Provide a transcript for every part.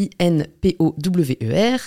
I-N-P-O-W-E-R,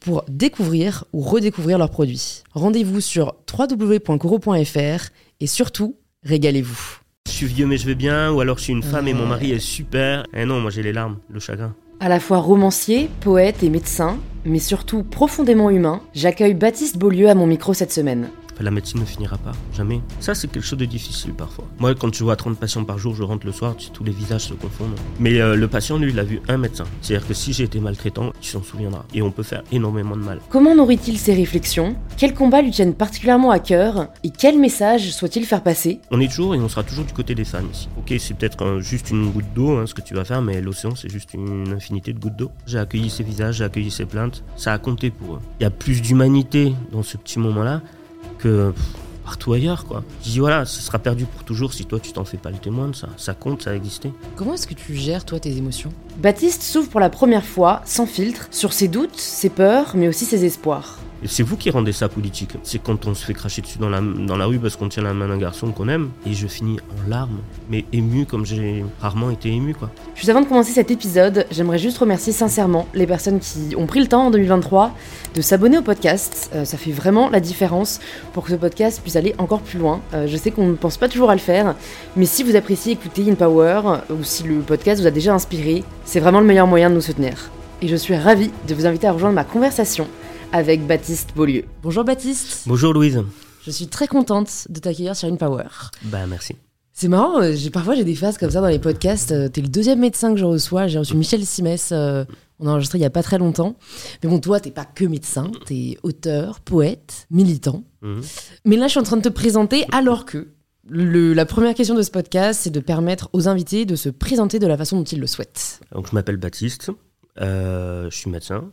pour découvrir ou redécouvrir leurs produits. Rendez-vous sur www.coro.fr et surtout, régalez-vous. Je suis vieux mais je vais bien, ou alors je suis une femme et mon mari est super. Eh non, moi j'ai les larmes, le chagrin. À la fois romancier, poète et médecin, mais surtout profondément humain, j'accueille Baptiste Beaulieu à mon micro cette semaine la médecine ne finira pas, jamais. Ça, c'est quelque chose de difficile parfois. Moi, quand je vois 30 patients par jour, je rentre le soir, tous les visages se confondent. Mais euh, le patient, lui, il a vu un médecin. C'est-à-dire que si j'ai été maltraitant, il s'en souviendra. Et on peut faire énormément de mal. Comment nourrit-il ses réflexions? Quels combats lui tiennent particulièrement à cœur? Et quel message souhaite-il faire passer? On est toujours et on sera toujours du côté des femmes ici. Ok, c'est peut-être juste une goutte d'eau, hein, ce que tu vas faire, mais l'océan, c'est juste une infinité de gouttes d'eau. J'ai accueilli ses visages, j'ai accueilli ses plaintes. Ça a compté pour eux. Il y a plus d'humanité dans ce petit moment-là partout ailleurs, quoi. Je dis voilà, ce sera perdu pour toujours si toi tu t'en fais pas le témoin de ça. Ça compte, ça a existé. Comment est-ce que tu gères toi tes émotions? Baptiste s'ouvre pour la première fois, sans filtre, sur ses doutes, ses peurs, mais aussi ses espoirs c'est vous qui rendez ça politique. C'est quand on se fait cracher dessus dans la, dans la rue parce qu'on tient la main d'un garçon qu'on aime. Et je finis en larmes, mais ému comme j'ai rarement été ému. Quoi. Juste avant de commencer cet épisode, j'aimerais juste remercier sincèrement les personnes qui ont pris le temps en 2023 de s'abonner au podcast. Euh, ça fait vraiment la différence pour que ce podcast puisse aller encore plus loin. Euh, je sais qu'on ne pense pas toujours à le faire, mais si vous appréciez écouter In Power ou si le podcast vous a déjà inspiré, c'est vraiment le meilleur moyen de nous soutenir. Et je suis ravie de vous inviter à rejoindre ma conversation avec Baptiste Beaulieu. Bonjour Baptiste. Bonjour Louise. Je suis très contente de t'accueillir sur InPower. Bah merci. C'est marrant, euh, j'ai, parfois j'ai des phases comme ça dans les podcasts. Euh, t'es le deuxième médecin que je reçois. J'ai reçu Michel Simès, euh, on a enregistré il n'y a pas très longtemps. Mais bon, toi, t'es pas que médecin, t'es auteur, poète, militant. Mhm. Mais là, je suis en train de te présenter alors que la première question de ce podcast, c'est de permettre aux invités de se présenter de la façon dont ils le souhaitent. Donc, je m'appelle Baptiste, je suis médecin,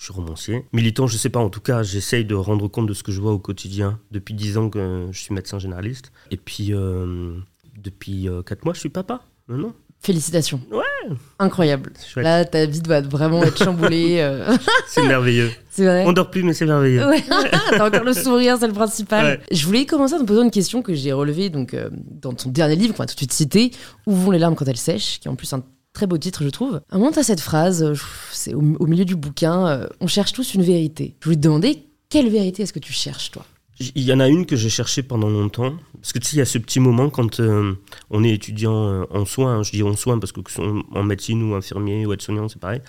je suis romancier. Militant, je sais pas, en tout cas, j'essaye de rendre compte de ce que je vois au quotidien. Depuis dix ans que je suis médecin généraliste. Et puis, euh, depuis euh, quatre mois, je suis papa. Non, non. Félicitations. Ouais. Incroyable. Là, ta vie doit vraiment être chamboulée. Euh. c'est merveilleux. C'est vrai. On dort plus, mais c'est merveilleux. Ouais. T'as encore le sourire, c'est le principal. Je voulais commencer en te posant une question que j'ai relevée donc, dans ton dernier livre, qu'on va tout de suite citer Où vont les larmes quand elles sèchent qui est en plus un Très beau titre, je trouve. À un moment, tu cette phrase, euh, c'est au, milieu du bouquin, euh, on cherche tous une vérité. Je voulais te demander, quelle vérité est-ce que tu cherches, toi? Il y en a une que j'ai cherchée pendant longtemps. Parce que tu sais, il y a ce petit moment quand euh, on est étudiant en soins, hein, je dis en soins parce que en médecine ou infirmier ou aide-soignant, c'est pareil.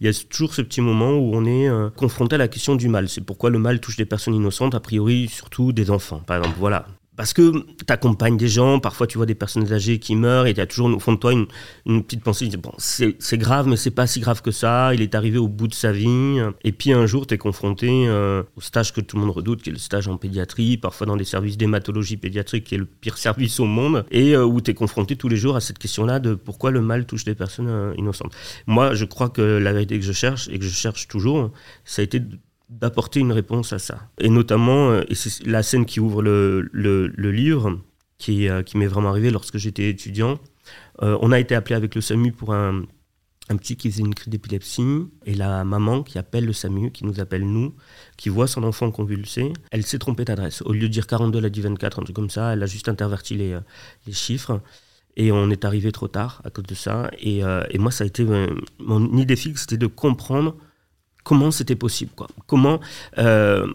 Il y a toujours ce petit moment où on est confronté à la question du mal. C'est pourquoi le mal touche des personnes innocentes, a priori surtout des enfants. Par exemple, voilà, parce que tu accompagnes des gens, parfois tu vois des personnes âgées qui meurent et tu as toujours au fond de toi une, petite pensée, bon, c'est grave mais c'est pas si grave que ça, il est arrivé au bout de sa vie. Et puis un jour tu es confronté euh, au stage que tout le monde redoute, qui est le stage en pédiatrie, parfois dans des services d'hématologie pédiatrique, qui est le pire service au monde, et euh, où tu es confronté tous les jours à cette question-là de pourquoi le mal touche des personnes euh, innocentes. Moi je crois que la vérité que je cherche, et que je cherche toujours, ça a été d'apporter une réponse à ça. Et notamment, euh, et c'est la scène qui ouvre le, livre, qui, euh, qui m'est vraiment arrivé lorsque j'étais étudiant. Euh, on a été appelé avec le SAMU pour un, petit qui faisait une crise d'épilepsie, et la maman qui appelle le SAMU, qui nous appelle nous, qui voit son enfant convulsé, elle s'est trompée d'adresse. Au lieu de dire 42, elle a dit 24, un truc comme ça, elle a juste interverti les, chiffres. Et on est arrivé trop tard à cause de ça. Et moi, ça a été mon idée fixe, c'était de comprendre comment c'était possible. Comment, euh,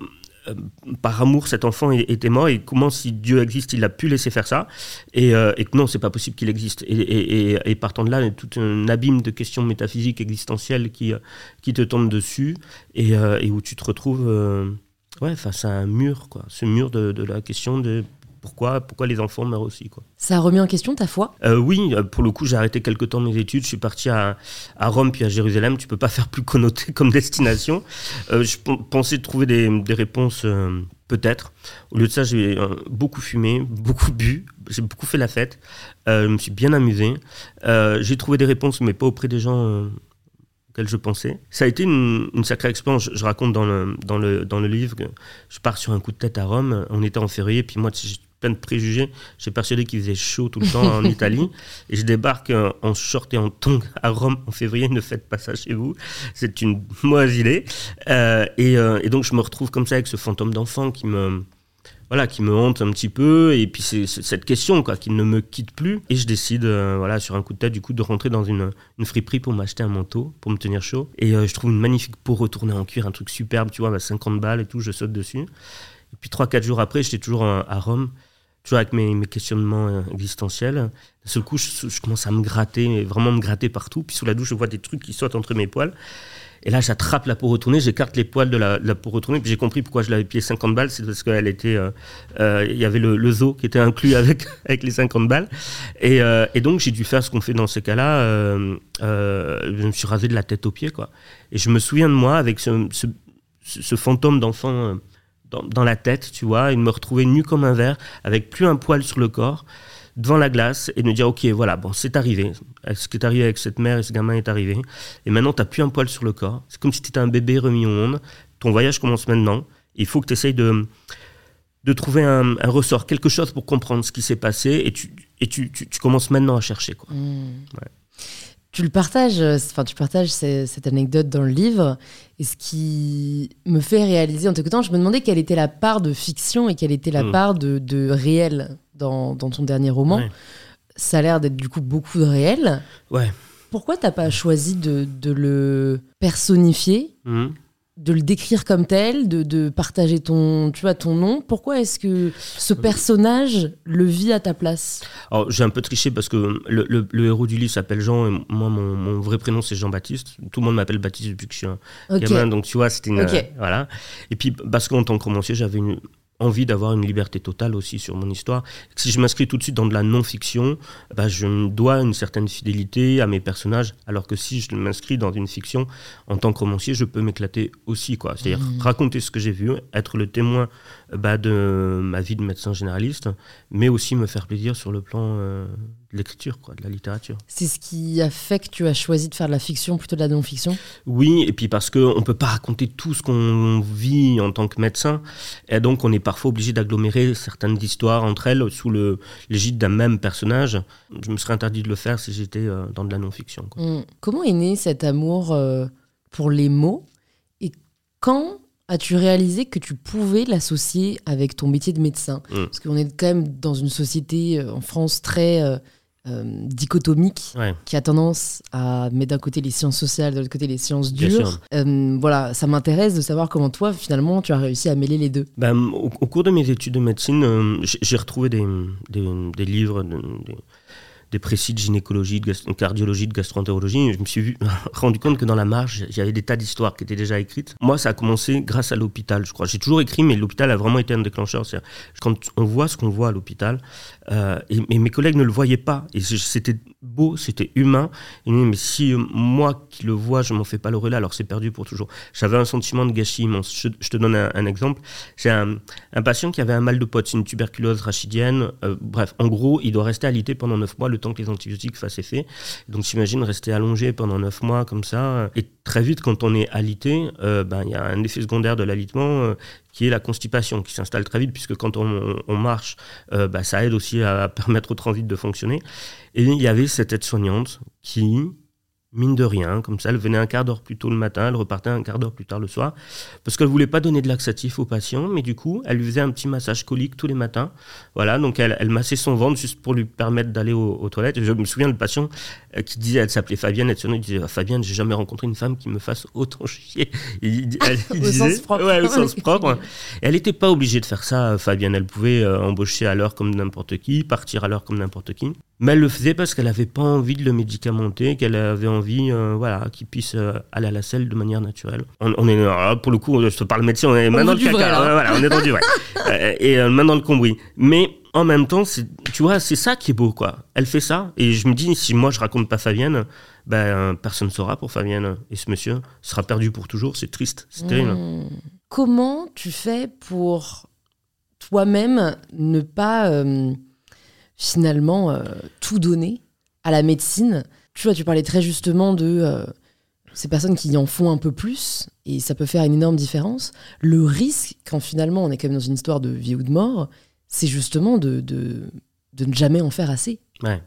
euh, par amour, cet enfant était mort et comment, si Dieu existe, il a pu laisser faire ça et, euh, et que non, c'est pas possible qu'il existe. Et, et, partant de là, il y a tout un abîme de questions métaphysiques existentielles qui, te tombent dessus et, où tu te retrouves ouais, face à un mur, quoi. Ce mur de la question de pourquoi, pourquoi les enfants meurent aussi. Quoi. Ça a remis en question ta foi? Euh, Oui, euh, pour le coup, j'ai arrêté quelque temps mes études. Je suis parti à, à, Rome puis à Jérusalem. Tu peux pas faire plus connoté comme destination. Euh, je pensais trouver des, des réponses, peut-être. Au lieu de ça, j'ai beaucoup fumé, beaucoup bu. J'ai beaucoup fait la fête. je me suis bien amusé. j'ai trouvé des réponses, mais pas auprès des gens auxquels je pensais. Ça a été une, une sacrée expérience. Je, je, raconte dans le, dans, le, dans le livre que je pars sur un coup de tête à Rome. On était en février, puis moi, plein de préjugés. J'ai persuadé qu'il faisait chaud tout le temps en Italie. Et je débarque en short et en tongs à Rome en février. Ne faites pas ça chez vous. C'est une mauvaise idée. Euh, et, euh, et, donc, je me retrouve comme ça avec ce fantôme d'enfant qui me, voilà, qui me hante un petit peu. Et puis, c'est cette question quoi, qui ne me quitte plus. Et je décide, euh, voilà, sur un coup de tête, du coup, de rentrer dans une, une friperie pour m'acheter un manteau, pour me tenir chaud. Et je trouve une magnifique peau retournée en cuir, un truc superbe, tu vois, à 50 balles et tout. Je saute dessus. Et puis, 3-4 jours après, j'étais toujours à Rome toujours avec mes, mes questionnements euh, existentiels. Seul coup, je, commence à me gratter, vraiment me gratter partout. Puis sous la douche, je vois des trucs qui sautent entre mes poils. Et là, j'attrape la peau retournée, j'écarte les poils de la, la peau retournée. Puis j'ai compris pourquoi je l'avais payé 50 balles. C'est parce qu'elle était, euh, euh, il y avait le, le, zoo qui était inclus avec, avec les 50 balles. Et, euh, et donc, j'ai dû faire ce qu'on fait dans ces cas-là. Euh, je me suis rasé de la tête aux pieds, quoi. Et je me souviens de moi avec ce, ce, ce fantôme d'enfant dans, la tête, tu vois, et de me retrouver nu comme un verre, avec plus un poil sur le corps, devant la glace, et de me dire, ok, voilà, bon, c'est arrivé. Ce qui est arrivé avec cette mère et ce gamin est arrivé. Et maintenant, tu n'as plus un poil sur le corps. C'est comme si tu étais un bébé remis au monde. Ton voyage commence maintenant. Il faut que tu essayes de, de trouver un, ressort, quelque chose pour comprendre ce qui s'est passé, et tu, et tu, tu, commences maintenant à chercher. Quoi. Mmh. Ouais. Tu le partages, euh, enfin tu partages cette anecdote dans le livre, et ce qui me fait réaliser en t'écoutant, je me demandais quelle était la part de fiction et quelle était la hmm. part de, de réel dans, dans, ton dernier roman. Ça a l'air d'être du coup beaucoup de réel. Ouais. Pourquoi t'as pas choisi de, de le personnifier hmm de le décrire comme tel, de, partager ton, tu vois, ton nom. Pourquoi est-ce que ce personnage le vit à ta place? Alors, j'ai un peu triché parce que le, héros du livre s'appelle Jean et moi, mon, vrai prénom, c'est Jean-Baptiste. Tout le monde m'appelle Baptiste depuis que je suis un gamin. Donc, tu vois, c'était une. voilà. Et puis, parce qu'en tant que romancier, j'avais une, envie d'avoir une liberté totale aussi sur mon histoire. Si je m'inscris tout de suite dans de la non-fiction, bah, je me dois une certaine fidélité à mes personnages, alors que si je m'inscris dans une fiction, en tant que romancier, je peux m'éclater aussi. C'est-à-dire mmh. raconter ce que j'ai vu, être le témoin bah, de ma vie de médecin généraliste, mais aussi me faire plaisir sur le plan euh, de l'écriture, quoi, de la littérature. C'est ce qui a fait que tu as choisi de faire de la fiction plutôt de la non-fiction? Oui, et puis parce qu'on ne peut pas raconter tout ce qu'on vit en tant que médecin, et donc on est parfois obligé d'agglomérer certaines histoires entre elles sous l'égide d'un même personnage. Je me serais interdit de le faire si j'étais euh, dans de la non-fiction. Mmh. Comment est né cet amour euh, pour les mots? Et quand as-tu réalisé que tu pouvais l'associer avec ton métier de médecin mm. Parce qu'on est quand même dans une société euh, en France très euh, euh, dichotomique, qui a tendance à mettre d'un côté les sciences sociales, de l'autre côté les sciences dures. voilà, ça m'intéresse de savoir comment toi, finalement, tu as réussi à mêler les deux. Ben, au, cours de mes études de médecine, j'ai retrouvé des, des, livres, des, des précis de gynécologie, de cardiologie, de gastroentérologie. je me suis rendu compte que dans la marge, il y avait des tas d'histoires qui étaient déjà écrites. Moi, ça a commencé grâce à l'hôpital, je crois. J'ai toujours écrit, mais l'hôpital a vraiment été un déclencheur. Quand on voit ce qu'on voit à l'hôpital, euh, et, mes collègues ne le voyaient pas, et c'était beau, c'était humain. Et mais si euh, moi qui le vois, je m'en fais pas le relais, alors c'est perdu pour toujours. J'avais un sentiment de gâchis immense. Je, te donne un, exemple. J'ai un, patient qui avait un mal de pote, une tuberculose rachidienne. Euh, bref, en gros, il doit rester alité pendant 9 mois, le temps que les antibiotiques fassent effet. Donc j'imagine rester allongé pendant 9 mois comme ça. Et très vite, quand on est alité, ben, il y a un effet secondaire de l'alitement qui est la constipation, qui s'installe très vite, puisque quand on, marche, ben, ça aide aussi à permettre au transit de fonctionner. Et il y avait cette aide-soignante qui, mine de rien, comme ça, elle venait un quart d'heure plus tôt le matin, elle repartait un quart d'heure plus tard le soir, parce qu'elle voulait pas donner de laxatif aux patients, mais du coup, elle lui faisait un petit massage colique tous les matins. Voilà, donc elle, elle massait son ventre juste pour lui permettre d'aller aux, toilettes. je me souviens le patient euh, qui disait, elle s'appelait Fabienne, elle il disait, Fabienne, j'ai jamais rencontré une femme qui me fasse autant chier. Il, elle, au sens propre. Ouais, au sens propre. Et elle n'était pas obligée de faire ça, Fabienne. Elle pouvait euh, embaucher à l'heure comme n'importe qui, partir à l'heure comme n'importe qui. Mais elle le faisait parce qu'elle n'avait pas envie de le médicamenter, qu'elle avait envie euh, voilà, qu'il puisse euh, aller à la selle de manière naturelle. On, est, pour le coup, je te parle médecin, on est main dans le caca. voilà, on est dans du vrai. et main dans le cambouis. Mais en même temps, tu vois, c'est ça qui est beau, quoi. Elle fait ça, et je me dis, si moi je raconte pas Fabienne, ben, personne ne saura pour Fabienne. Et ce monsieur sera perdu pour toujours, c'est triste, c'est terrible. Hmm. Comment tu fais pour toi-même ne pas euh, finalement euh, tout donner à la médecine Tu vois, tu parlais très justement de euh, ces personnes qui en font un peu plus, et ça peut faire une énorme différence. Le risque, quand finalement on est quand même dans une histoire de vie ou de mort, c'est justement de, de, de, ne jamais en faire assez. Ouais.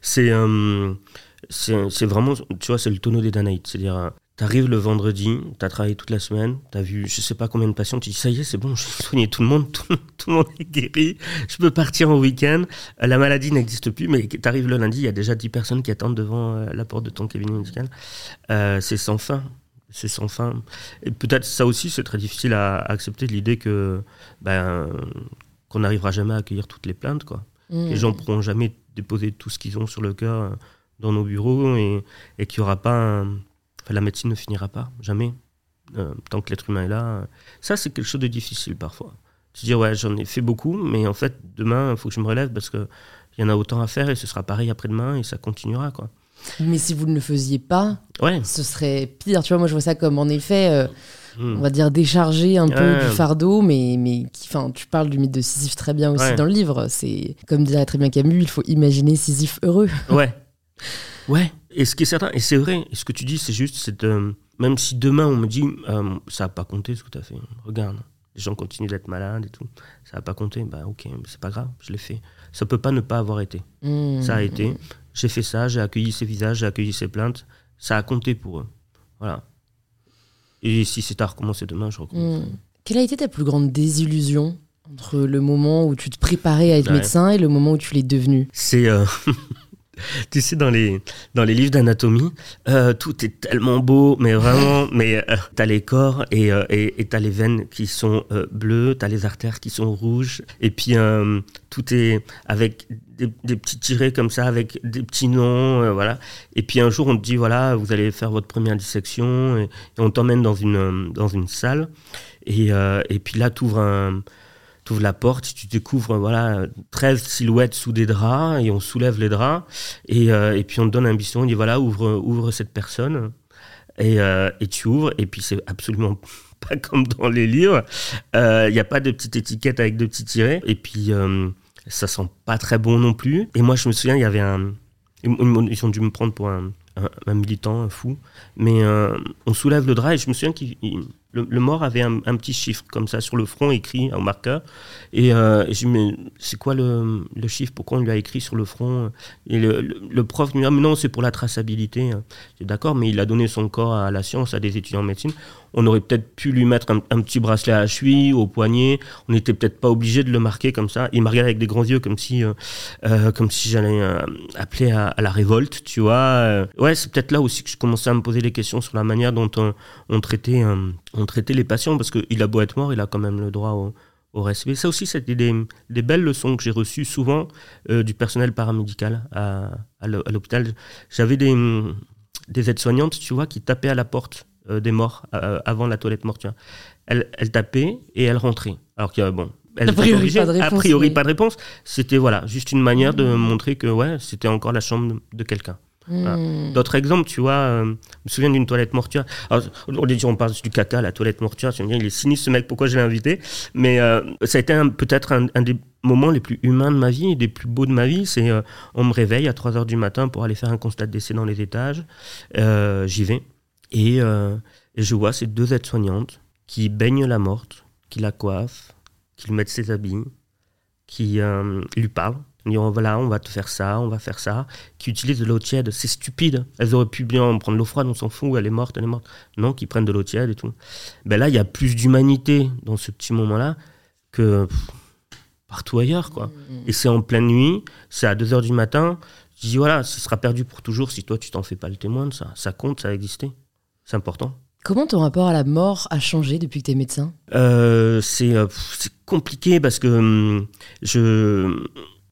C'est c'est vraiment, tu vois, c'est le tonneau des Danaïdes. C'est-à-dire, euh, t'arrives le vendredi, t'as travaillé toute la semaine, t'as vu je sais pas combien de patients, tu dis ça y est, c'est bon, j'ai soigné tout le monde, tout, le monde est guéri, je peux partir en week-end, euh, la maladie n'existe plus, mais t'arrives le lundi, il y a déjà 10 personnes qui attendent devant euh, la porte de ton cabinet médical. c'est sans fin. C'est sans fin. Et peut-être ça aussi, c'est très difficile à, accepter l'idée que ben, qu'on n'arrivera jamais à accueillir toutes les plaintes. Quoi. Mmh. Les gens pourront jamais déposer tout ce qu'ils ont sur le cœur dans nos bureaux et, et qu'il y aura pas. Enfin, la médecine ne finira pas, jamais. Euh, tant que l'être humain est là. Ça, c'est quelque chose de difficile parfois. Se dire, ouais, j'en ai fait beaucoup, mais en fait, demain, il faut que je me relève parce qu'il y en a autant à faire et ce sera pareil après-demain et ça continuera, quoi. Mais si vous ne le faisiez pas, ouais. ce serait pire. Tu vois, moi, je vois ça comme, en effet, euh, hmm. on va dire, décharger un peu du fardeau, mais, mais qui, tu parles du mythe de Sisyphe très bien aussi dans le livre. C'est, comme dirait très bien Camus, il faut imaginer Sisyphe heureux. Ouais, Ouais, et ce qui est certain, et c'est vrai, et ce que tu dis, c'est juste, c'est même si demain on me dit, euh, ça n'a pas compté ce que tu as fait, regarde, les gens continuent d'être malades et tout, ça n'a pas compté, bah ok, c'est pas grave, je l'ai fait. Ça peut pas ne pas avoir été. Mmh. Ça a été, j'ai fait ça, j'ai accueilli ces visages, j'ai accueilli ces plaintes, ça a compté pour eux. Voilà. Et si c'est à recommencer demain, je recommence. Mmh. Quelle a été ta plus grande désillusion entre le moment où tu te préparais à être médecin et le moment où tu l'es devenu? C'est. Euh, tu sais, dans les, dans les livres d'anatomie, euh, tout est tellement beau, mais vraiment, mais euh, t'as les corps et euh, et t'as les veines qui sont bleues, t'as les artères qui sont rouges, et puis tout est avec des, des, petits tirés comme ça, avec des petits noms, voilà. Et puis un jour, on te dit, voilà, vous allez faire votre première dissection, et, on t'emmène dans une, dans une salle, et, et puis là, t'ouvres un tu ouvres la porte, tu découvres voilà 13 silhouettes sous des draps et on soulève les draps et, euh, et puis on te donne un biston, on dit voilà ouvre ouvre cette personne et, euh, et tu ouvres et puis c'est absolument pas comme dans les livres, il euh, n'y a pas de petite étiquette avec de petits tirets et puis ça sent pas très bon non plus. Et moi je me souviens il y avait un ils ont dû me prendre pour un, un, militant un fou mais on soulève le drap et je me souviens qu'il le, mort avait un, petit chiffre comme ça sur le front écrit en marqueur. Et, euh, je me dis, c'est quoi le, chiffre? Pourquoi on lui a écrit sur le front? Et le, prof me dit, ah, non, c'est pour la traçabilité. D'accord, mais il a donné son corps à la science, à des étudiants en médecine on aurait peut-être pu lui mettre un, petit bracelet à la cheville, au poignet. On n'était peut-être pas obligé de le marquer comme ça. Il m'a regardé avec des grands yeux, comme si, euh, euh, comme si j'allais euh, appeler à, la révolte, tu vois. Ouais, c'est peut-être là aussi que je commençais à me poser des questions sur la manière dont on, traitait, on traitait les patients, parce qu'il a beau être mort, il a quand même le droit au, respect. Ça aussi, c'était des, belles leçons que j'ai reçues souvent du personnel paramédical à, à l'hôpital. J'avais des, des aides-soignantes, tu vois, qui tapaient à la porte des morts euh, avant la toilette mortuaire. Elle, elle tapait et elle rentrait. Alors qu'il y a, bon, elle a priori, pas de réponse, a priori pas de réponse. C'était voilà, juste une manière de montrer que ouais, c'était encore la chambre de quelqu'un. Mmh. D'autres exemples, tu vois, euh, je me souviens d'une toilette mortuaire. Alors, on, on parle du caca, la toilette mortuaire. Tu me dis, il est sinistre ce mec, pourquoi je l'ai invité? Mais ça a été peut-être un, des moments les plus humains de ma vie et des plus beaux de ma vie. C'est on me réveille à 3 h du matin pour aller faire un constat de décès dans les étages. J'y vais. Euh, et, je vois ces deux aides-soignantes qui baignent la morte, qui la coiffent, qui lui mettent ses habits, qui euh, lui parlent. Ils disent voilà, on va te faire ça, on va faire ça. Qui utilisent de l'eau tiède. C'est stupide. Elles auraient pu bien prendre l'eau froide, on s'en fout, elle est morte, elle est morte. Non, qui prennent de l'eau tiède et tout. Ben là, il y a plus d'humanité dans ce petit moment-là que partout ailleurs, quoi. Mmh. Et c'est en pleine nuit, c'est à 2 h du matin. Je dis voilà, ce sera perdu pour toujours si toi tu t'en fais pas le témoin de ça. Ça compte, ça a existé. C'est important. Comment ton rapport à la mort a changé depuis que tu es médecin? Euh, euh, C'est compliqué parce que hum, je,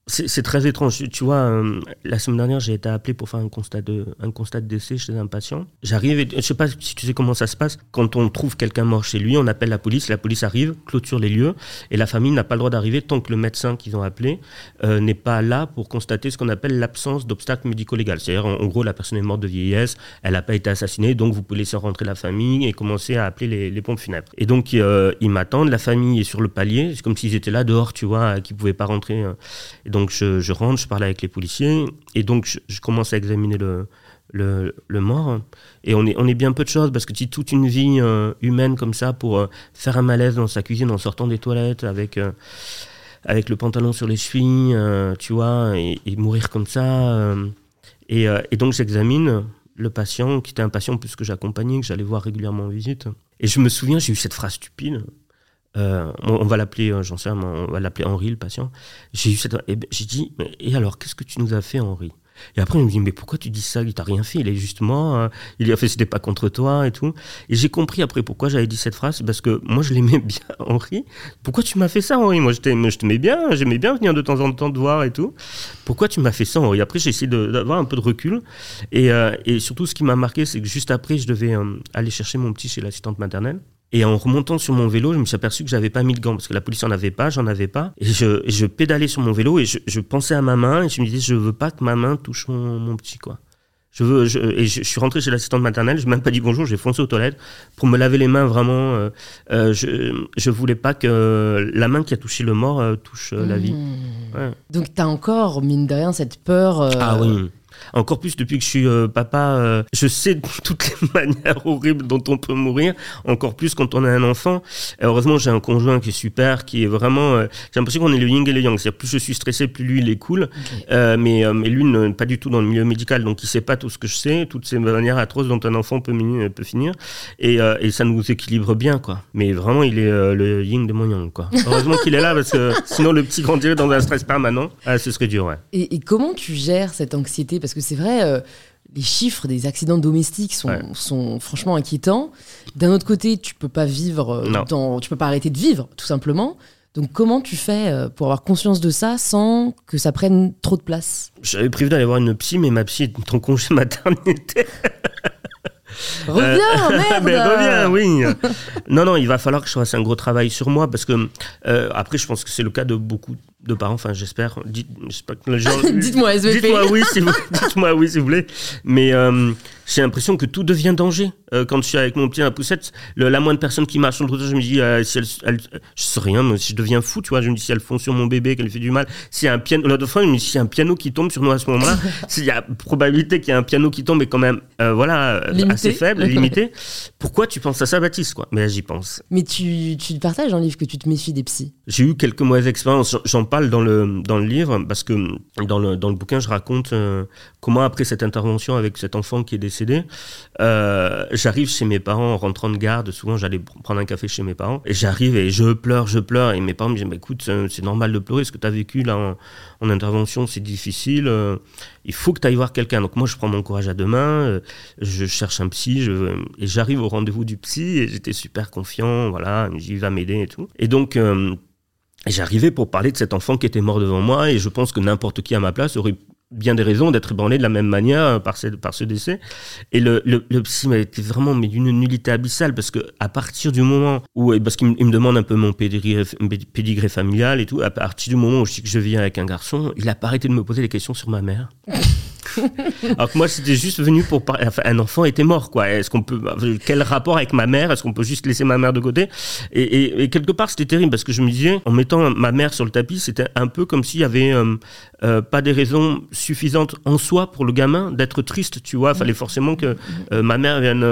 c'est très étrange. Tu vois, euh, la semaine dernière, j'ai été appelé pour faire un constat de, un constat de décès chez un patient. J'arrive et je sais pas si tu sais comment ça se passe. Quand on trouve quelqu'un mort chez lui, on appelle la police. La police arrive, clôture les lieux et la famille n'a pas le droit d'arriver tant que le médecin qu'ils ont appelé euh, n'est pas là pour constater ce qu'on appelle l'absence d'obstacle médico-légal. C'est-à-dire, en, gros, la personne est morte de vieillesse, elle n'a pas été assassinée, donc vous pouvez laisser rentrer la famille et commencer à appeler les, pompes funèbres. Et donc, euh, ils m'attendent. La famille est sur le palier. C'est comme s'ils étaient là dehors, tu vois, qu'ils pouvaient pas rentrer. Donc, je, rentre je parlais avec les policiers, et donc je, commence à examiner le, le, mort. Et on est, on est bien peu de choses, parce que tu toute une vie euh, humaine comme ça pour euh, faire un malaise dans sa cuisine en sortant des toilettes avec, euh, avec le pantalon sur les chevilles, tu vois, et, mourir comme ça. Et, et, donc j'examine le patient, qui était un patient plus que j'accompagnais, que j'allais voir régulièrement en visite. Et je me souviens, j'ai eu cette phrase stupide. Euh, on, va l'appeler, euh, j'en sais on va l'appeler Henri, le patient. J'ai eu cette, j'ai dit, et alors, qu'est-ce que tu nous as fait, Henri? Et après, il me dit, mais pourquoi tu dis ça? Il t'a rien fait, il est justement, euh, il a fait, c'était pas contre toi et tout. Et j'ai compris après pourquoi j'avais dit cette phrase, parce que moi, je l'aimais bien, Henri. Pourquoi tu m'as fait ça, Henri? Moi, je t'aimais bien, j'aimais bien venir de temps en temps te voir et tout. Pourquoi tu m'as fait ça, Henri? Après, j'ai essayé d'avoir un peu de recul. Et, et surtout, ce qui m'a marqué, c'est que juste après, je devais aller chercher mon petit chez l'assistante maternelle. Et en remontant sur mon vélo, je me suis aperçu que j'avais pas mis de gants parce que la police en avait pas, j'en avais pas. Et je, je, pédalais sur mon vélo et je, pensais à ma main et je me disais je veux pas que ma main touche mon, petit quoi. Je veux je, et je, suis rentré chez l'assistante maternelle, je n'ai même pas dit bonjour, j'ai foncé aux toilettes pour me laver les mains vraiment. Euh, euh, je je voulais pas que la main qui a touché le mort euh, touche la vie. Mmh. Donc tu as encore mine de rien cette peur. Ah oui. Encore plus depuis que je suis euh, papa, euh, je sais toutes les manières horribles dont on peut mourir. Encore plus quand on a un enfant. heureusement, j'ai un conjoint qui est super, qui est vraiment. Euh, j'ai l'impression qu'on est le yin et le yang. C'est-à-dire plus je suis stressé, plus lui il est cool. mais mais lui, ne, pas du tout dans le milieu médical, donc il sait pas tout ce que je sais, toutes ces manières atroces dont un enfant peut, peut finir. Et, et ça nous équilibre bien, quoi. Mais vraiment, il est le yin de mon yang, quoi. Heureusement qu'il est là parce que sinon le petit grandirait dans un stress permanent. Ah, ce serait dur, ouais. Et, et comment tu gères cette anxiété? Parce que c'est vrai, euh, les chiffres des accidents domestiques sont, sont franchement inquiétants. D'un autre côté, tu peux pas vivre, euh, tu peux pas arrêter de vivre, tout simplement. Donc comment tu fais euh, pour avoir conscience de ça sans que ça prenne trop de place? J'avais prévu d'aller voir une psy, mais ma psy est en congé maternité. Reviens, merde Mais reviens, oui Non, non, il va falloir que je fasse un gros travail sur moi, parce que, après, je pense que c'est le cas de beaucoup de parents, enfin j'espère. Dites, Dites-moi Dites-moi oui, si vous, dites-moi oui si vous voulez. Mais euh, j'ai l'impression que tout devient danger. Euh, quand je suis avec mon petit à la poussette, la moindre personne qui marche sur le trottoir, je me dis, euh, si elle, je sais rien, mais si je deviens fou, tu vois, je me dis si elle fond sur mon bébé, qu'elle fait du mal. S'il y a un piano, l'autre fois, je me dis s'il y a un piano qui tombe sur nous à ce moment-là, s'il y a probabilité qu'il y ait un piano qui tombe, mais quand même, voilà, assez faible, limité. Pourquoi tu penses à ça, Baptiste, quoi? Mais j'y pense. Mais tu, tu partages le livre que tu te méfies des psys? J'ai eu quelques mauvaises expériences. J'en parle dans le, dans le livre, parce que dans le, dans le bouquin, je raconte euh, comment, après cette intervention avec cet enfant qui est décédé, euh, j'arrive chez mes parents en rentrant de garde. Souvent, j'allais prendre un café chez mes parents. Et j'arrive et je pleure, je pleure. Et mes parents me disent, bah, écoute, c'est normal de pleurer. Ce que tu as vécu là en, en intervention, c'est difficile. Euh, il faut que tu ailles voir quelqu'un. Donc moi, je prends mon courage à deux mains. je cherche un psy. Et j'arrive au rendez-vous du psy. Et j'étais super confiant. Voilà, il va m'aider et tout. Et donc... J'arrivais pour parler de cet enfant qui était mort devant moi et je pense que n'importe qui à ma place aurait bien des raisons d'être ébranlé de la même manière par ce, par ce décès. Et le, le, le psy m'a été vraiment d'une nullité abyssale parce que à partir du moment où, parce qu'il me demande un peu mon pédigré, familial et tout, à partir du moment où je je viens avec un garçon, il a pas arrêté de me poser des questions sur ma mère. Alors que moi, c'était juste venu pour parler. Enfin, un enfant était mort, quoi. Est-ce qu'on peut. Quel rapport avec ma mère? Est-ce qu'on peut juste laisser ma mère de côté? Et, quelque part, c'était terrible parce que je me disais, en mettant ma mère sur le tapis, c'était un peu comme s'il y avait euh, euh, pas des raisons suffisantes en soi pour le gamin d'être triste, tu vois. Fallait forcément que euh, ma mère vienne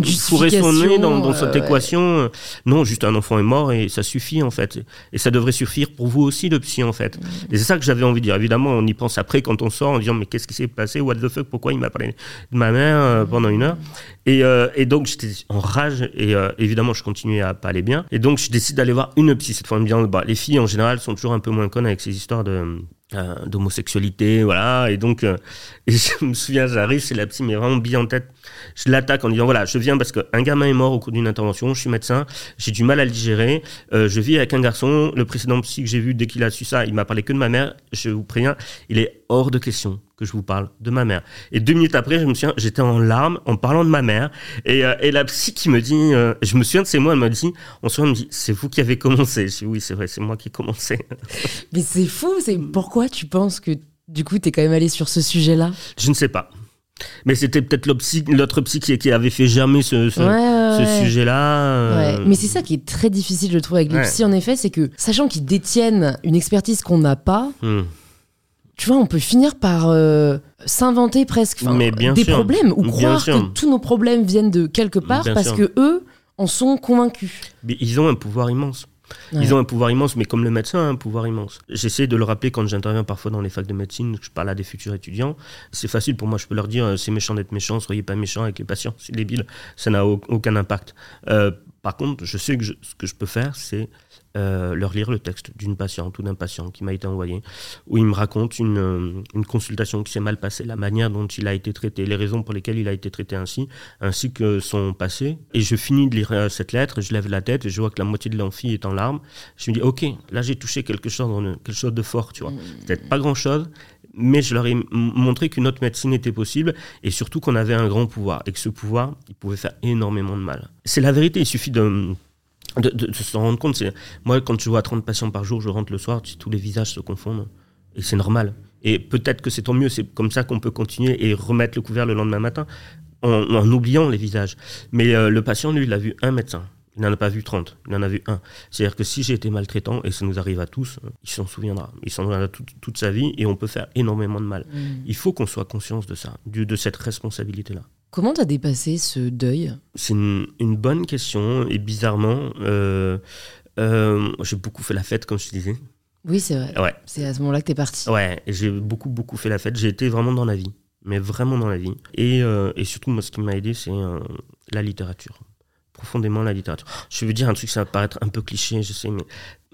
fourrer son nez dans, dans cette équation. Non, juste un enfant est mort et ça suffit, en fait. Et ça devrait suffire pour vous aussi, le psy, en fait. Et c'est ça que j'avais envie de dire. Évidemment, on y pense après quand on sort en disant mais qu'est-ce qui s'est passé? What the fuck? Pourquoi il m'a parlé de ma mère euh, pendant une heure? Et, euh, et donc, j'étais en rage et euh, évidemment, je continuais à pas aller bien. Et donc, je décide d'aller voir une psy cette fois. Me disant, bah, les filles en général sont toujours un peu moins connes avec ces histoires de euh, d'homosexualité, voilà. Et donc, euh, je me souviens, j'arrive, c'est la psy, mais vraiment bien en tête. Je l'attaque en disant voilà, je viens parce qu'un gamin est mort au cours d'une intervention, je suis médecin, j'ai du mal à le digérer, je vis avec un garçon, le précédent psy que j'ai vu, dès qu'il a su ça, il m'a parlé que de ma mère, je vous préviens, il est hors de question que je vous parle de ma mère. Et deux minutes après, je me souviens, j'étais en larmes en parlant de ma mère, et, euh, et la psy qui me dit, euh, je me souviens de ces mots, elle m'a dit, on se me dit, c'est vous qui avez commencé. Je dis oui, c'est vrai, c'est moi qui ai commencé. Mais c'est fou, c'est pourquoi tu penses que du coup, tu es quand même allé sur ce sujet-là? Je ne sais pas. Mais c'était peut-être l'autre psy, qui, avait fait germer ce, ce, Ouais, ouais, ce ouais. sujet-là. euh, Mais c'est ça qui est très difficile, je trouve, avec les psys, en effet, c'est que, sachant qu'ils détiennent une expertise qu'on n'a pas, hmm. Tu vois, on peut finir par euh, s'inventer presque enfin, Mais bien des sûr. problèmes ou Bien croire sûr. que tous nos problèmes viennent de quelque part Bien parce sûr. que eux en sont convaincus. Mais ils ont un pouvoir immense. Ouais. Ils ont un pouvoir immense, mais comme le médecin a un pouvoir immense. J'essaie de le rappeler quand j'interviens parfois dans les facs de médecine, je parle à des futurs étudiants. C'est facile pour moi, je peux leur dire euh, c'est méchant d'être méchant, soyez pas méchant avec les patients, c'est débile, ça n'a au- aucun impact. Euh, par contre, je sais que je- ce que je peux faire, c'est euh, leur lire le texte d'une patiente ou d'un patient qui m'a été envoyé, où il me raconte une, euh, une consultation qui s'est mal passée, la manière dont il a été traité, les raisons pour lesquelles il a été traité ainsi, ainsi que son passé. Et je finis de lire euh, cette lettre, je lève la tête et je vois que la moitié de l'amphi est en larmes. Je me dis, ok, là j'ai touché quelque chose, quelque chose de fort, tu vois. Peut-être pas grand-chose, mais je leur ai montré qu'une autre médecine était possible et surtout qu'on avait un grand pouvoir et que ce pouvoir, il pouvait faire énormément de mal. C'est la vérité, il suffit de... De, de- de se rendre compte, moi quand je vois 30 patients par jour, je rentre le soir, tous les visages se confondent et c'est normal. Et peut-être que c'est tant mieux, c'est comme ça qu'on peut continuer et remettre le couvert le lendemain matin en, en oubliant les visages. Mais euh, le patient, lui, il a vu un médecin. Il n'en a pas vu 30, il en a vu un. C'est-à-dire que si j'ai été maltraitant, et ça nous arrive à tous, euh, il s'en souviendra. Il s'en souviendra toute, toute sa vie et on peut faire énormément de mal. Il faut qu'on soit conscient de ça, du- de cette responsabilité-là. Comment t'as dépassé ce deuil? C'est une, une bonne question et bizarrement, euh, euh, j'ai beaucoup fait la fête, comme je te disais. Oui, c'est vrai. Ouais, C'est à ce moment-là que t'es parti. Ouais, j'ai beaucoup, beaucoup fait la fête. J'ai été vraiment dans la vie, mais vraiment dans la vie. Et, euh, et surtout, moi, ce qui m'a aidé, c'est la littérature. Profondément la littérature. Je veux dire un truc, ça va paraître un peu cliché, je sais, mais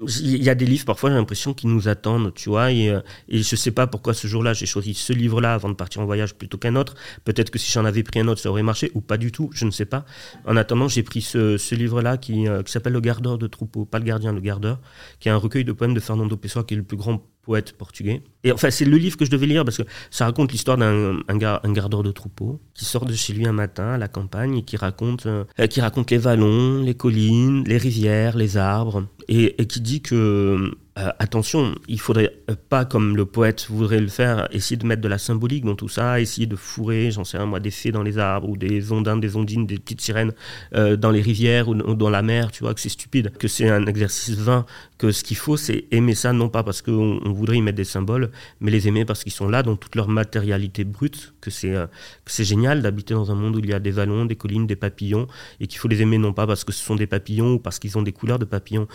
il y a des livres, parfois, j'ai l'impression qu'ils nous attendent, tu vois, et, euh, et je sais pas pourquoi ce jour-là, j'ai choisi ce livre-là avant de partir en voyage plutôt qu'un autre. Peut-être que si j'en avais pris un autre, ça aurait marché, ou pas du tout, je ne sais pas. En attendant, j'ai pris ce, livre-là qui, euh, qui s'appelle Le Gardeur de troupeau, pas le gardien, le gardeur, qui est un recueil de poèmes de Fernando Pessoa, qui est le plus grand poète portugais. Et enfin, c'est le livre que je devais lire parce que ça raconte l'histoire d'un un, un gardeur de troupeau qui sort de chez lui un matin à la campagne et qui raconte, euh, qui raconte les vallons, les collines, les rivières, les arbres, et, et qui que euh, attention, il faudrait pas, comme le poète voudrait le faire, essayer de mettre de la symbolique dans tout ça, essayer de fourrer, j'en sais rien moi, des fées dans les arbres ou des ondins, des ondines, des petites sirènes euh, dans les rivières ou, dans la mer, tu vois, que c'est stupide, que c'est un exercice vain, que ce qu'il faut, c'est aimer ça, non pas parce qu'on on voudrait y mettre des symboles, mais les aimer parce qu'ils sont là dans toute leur matérialité brute, que c'est euh, que c'est génial d'habiter dans un monde où il y a des vallons, des collines, des papillons, et qu'il faut les aimer non pas parce que ce sont des papillons ou parce qu'ils ont des couleurs de papillons,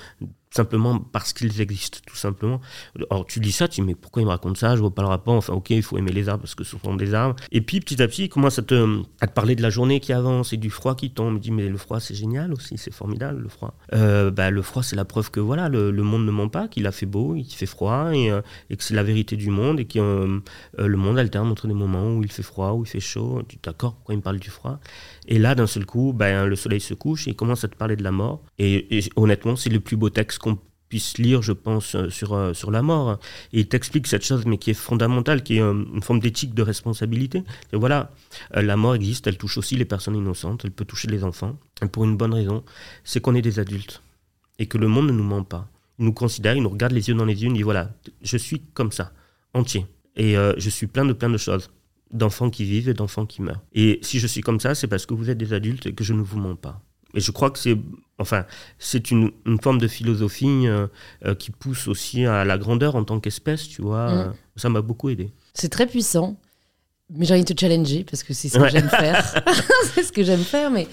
simplement parce qu'ils existent, tout simplement. Alors tu dis ça, tu dis mais pourquoi il me raconte ça? Je vois pas le rapport. Enfin ok, il faut aimer les arbres parce que ce sont des arbres. Et puis petit à petit, il commence à te, parler de la journée qui avance et du froid qui tombe. Il dit mais le froid c'est génial aussi, c'est formidable le froid. Euh, bah, le froid c'est la preuve que voilà, le, monde ne ment pas, qu'il a fait beau, il fait froid et, euh, que c'est la vérité du monde et que euh, le monde alterne entre des moments où il fait froid, où il fait chaud. Tu d'accord, pourquoi il me parle du froid? Et là d'un seul coup, ben, le soleil se couche et il commence à te parler de la mort. Et, honnêtement, c'est le plus beau texte qu'on puisse lire, je pense, euh, sur, euh, sur la mort. Et il t'explique cette chose, mais qui est fondamentale, qui est euh, une forme d'éthique de responsabilité. Et voilà, la mort existe, elle touche aussi les personnes innocentes, elle peut toucher les enfants. Et pour une bonne raison, c'est qu'on est des adultes. Et que le monde ne nous ment pas. Il nous considère, il nous regarde les yeux dans les yeux, il nous dit voilà, je suis comme ça, entier. Et je suis plein de plein de choses d'enfants qui vivent et d'enfants qui meurent. Et si je suis comme ça, c'est parce que vous êtes des adultes et que je ne vous mens pas. Et je crois que c'est, enfin, c'est une, une forme de philosophie euh, euh, qui pousse aussi à la grandeur en tant qu'espèce, tu vois. Mm. Ça m'a beaucoup aidé. C'est très puissant, mais j'ai envie de te challenger parce que c'est ce que Ouais. j'aime faire. c'est ce que j'aime faire, mais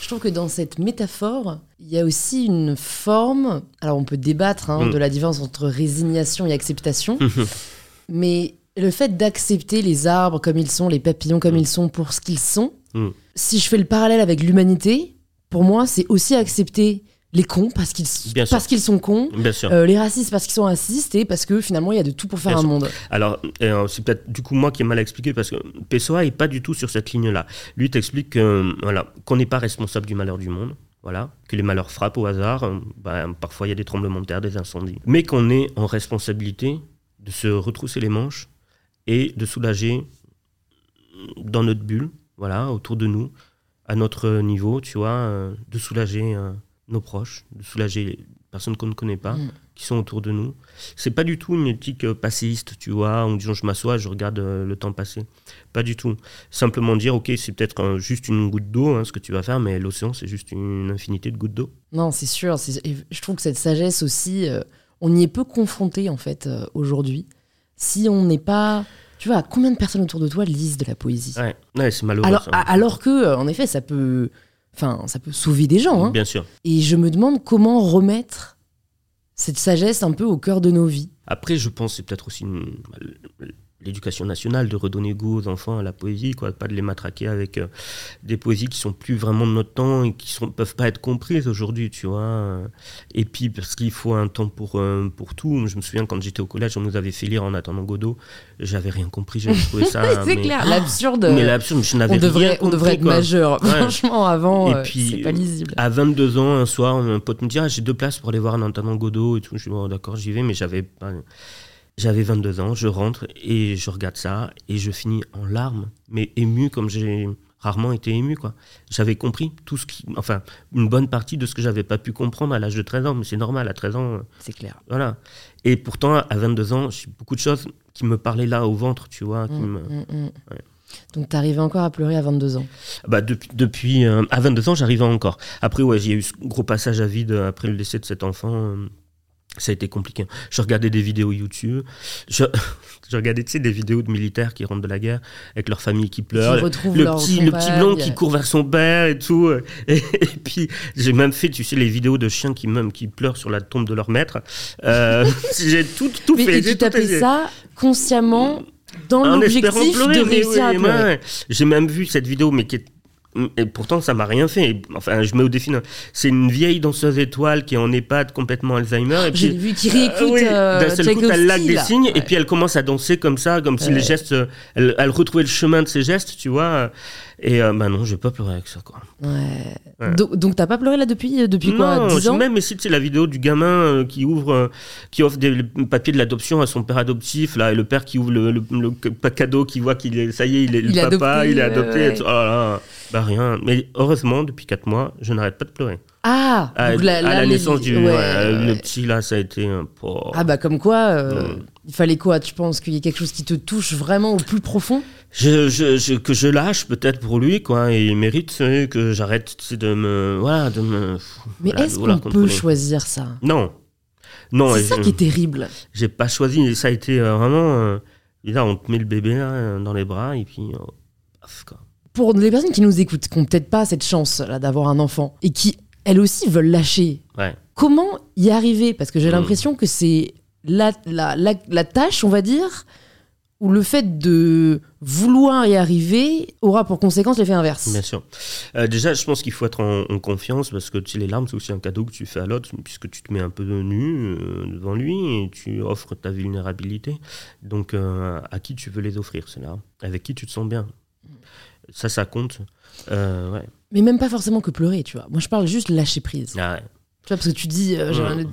je trouve que dans cette métaphore, il y a aussi une forme. Alors, on peut débattre hein, Mm. de la différence entre résignation et acceptation, mais le fait d'accepter les arbres comme ils sont, les papillons comme Mm. ils sont pour ce qu'ils sont, Mm. Si je fais le parallèle avec l'humanité, pour moi, c'est aussi accepter les cons parce qu'ils parce qu'ils sont cons, Bien sûr. euh, les racistes parce qu'ils sont racistes et parce que finalement il y a de tout pour faire Bien un sûr. monde. Alors, euh, c'est peut-être du coup moi qui ai mal expliqué parce que Pessoa est pas du tout sur cette ligne-là. Lui t'explique que, euh, voilà, qu'on n'est pas responsable du malheur du monde. Voilà, que les malheurs frappent au hasard. euh, ben, parfois, il y a des tremblements de terre, des incendies. Mais qu'on est en responsabilité de se retrousser les manches et de soulager dans notre bulle, voilà, autour de nous, à notre niveau, tu vois, euh, de soulager euh, nos proches, de soulager les personnes qu'on ne connaît pas, Mm. qui sont autour de nous. C'est pas du tout une éthique euh, passéiste, tu vois, en disant je m'assois, je regarde euh, le temps passer. Pas du tout. Simplement dire, ok, c'est peut-être juste une goutte d'eau, hein, ce que tu vas faire, mais l'océan, c'est juste une infinité de gouttes d'eau. Non, c'est sûr. et Je trouve que cette sagesse aussi, on y est peu confronté en fait aujourd'hui. Si on n'est pas, tu vois, combien de personnes autour de toi lisent de la poésie Ouais, ouais c'est malheureux. alors, ça. a- alors que, euh, en effet, ça peut, enfin, ça peut sauver des gens. hein. Bien sûr. Et je me demande comment remettre cette sagesse un peu au cœur de nos vies. Après, je pense c'est peut-être aussi une- l'éducation nationale de redonner goût aux enfants à la poésie, quoi, pas de les matraquer avec euh, des poésies qui sont plus vraiment de notre temps et qui sont peuvent pas être comprises aujourd'hui, tu vois. Et puis parce qu'il faut un temps pour euh, pour tout. Je me souviens quand j'étais au collège, on nous avait fait lire en attendant Godot, j'avais rien compris, j'avais trouvé ça. c'est Ah, mais- clair, l'absurde. Mais l'absurde, je n'avais on rien devrait, on compris, devrait être quoi. majeur. Ouais. Franchement, avant, Et euh, puis, c'est pas lisible. À 22 ans, un soir, un pote me dit ah, j'ai deux places pour aller voir un entendant Godot et tout. Je dis bon, d'accord, j'y vais, mais j'avais pas. J'avais 22 ans, je rentre et je regarde ça et je finis en larmes, mais ému comme j'ai rarement été ému quoi. J'avais compris tout ce qui, enfin, une bonne partie de ce que j'avais pas pu comprendre à l'âge de 13 ans, mais c'est normal à 13 ans, C'est clair. voilà. Et pourtant à 22 ans, j'ai beaucoup de choses qui me parlaient là au ventre, tu vois, qui Mm, me- mm, mm. Donc, t'arrivais encore à pleurer à 22 ans? Bah, depuis, depuis euh, à 22 ans, j'arrivais encore. Après, ouais, j'ai eu ce gros passage à vide euh, après le décès de cet enfant. euh, ça a été compliqué. Je regardais des vidéos YouTube. Je, je regardais, tu sais, des vidéos de militaires qui rentrent de la guerre avec leur famille qui pleure. Le petit, le petit blond qui court vers son père et tout. Et, et puis, j'ai même fait, tu sais, les vidéos de chiens qui, même, qui pleurent sur la tombe de leur maître. Euh, j'ai tout, tout Mais fait. et tu tout ça consciemment dans l'objectif de réussir oui, à ouais. J'ai même vu cette vidéo, mais qui est... Et pourtant, ça m'a rien fait. Enfin, je mets au défi. C'est une vieille danseuse étoile qui est en EHPAD complètement Alzheimer. Et J'ai puis, vu qu'il réécoute euh, oui, euh, d'un seul coup, t'as le lac des signes, et puis elle commence à danser comme ça, comme si les gestes, euh, elle, elle retrouvait le chemin de ses gestes, tu vois. Et euh, bah non, j'ai pas pleuré avec ça, quoi. Ouais. Ouais. Donc, donc t'as pas pleuré là depuis, euh, depuis quoi non, 10 j'ai ans même essayé, tu sais, la vidéo du gamin euh, qui ouvre, euh, qui offre des papiers de l'adoption à son père adoptif, là, et le père qui ouvre le, le- le ca- cadeau, qui voit qu'il est, ça y est, il est Il le papa, adopté, il est adopté. ouais. et tout. Oh là, bah rien. Mais heureusement, depuis 4 mois, je n'arrête pas de pleurer. Ah À, à la les- naissance du, ouais, ouais, ouais, le petit là, ça a été un po- Ah bah comme quoi, euh, il fallait quoi Tu penses qu'il y a quelque chose qui te touche vraiment au plus profond? Je, je, je- que je lâche peut-être pour lui, quoi. Et il mérite que j'arrête de me, voilà, de me. Mais voilà, est-ce qu'on peut choisir ça? Non, non. C'est ça qui est terrible. J'ai pas choisi, ça a été euh, vraiment. euh, et là, on te met le bébé là, euh, dans les bras, et puis. euh, paf, quoi. Pour les personnes qui nous écoutent, qui n'ont peut-être pas cette chance là d'avoir un enfant et qui elles aussi veulent lâcher, Ouais. comment y arriver? Parce que j'ai Mm. l'impression que c'est la, la, la, la tâche, on va dire, où le fait de vouloir y arriver aura pour conséquence l'effet inverse. Bien sûr. Euh, déjà, je pense qu'il faut être en, en confiance parce que tu sais, les larmes, c'est aussi un cadeau que tu fais à l'autre puisque tu te mets un peu nu euh, devant lui et tu offres ta vulnérabilité. Donc, euh, à qui tu veux les offrir, ces larmes Avec qui tu te sens bien? Ça, ça compte. Ouais. Mais même pas forcément que pleurer, tu vois. Moi, je parle juste lâcher prise. Ah ouais. Tu vois, parce que tu dis, euh,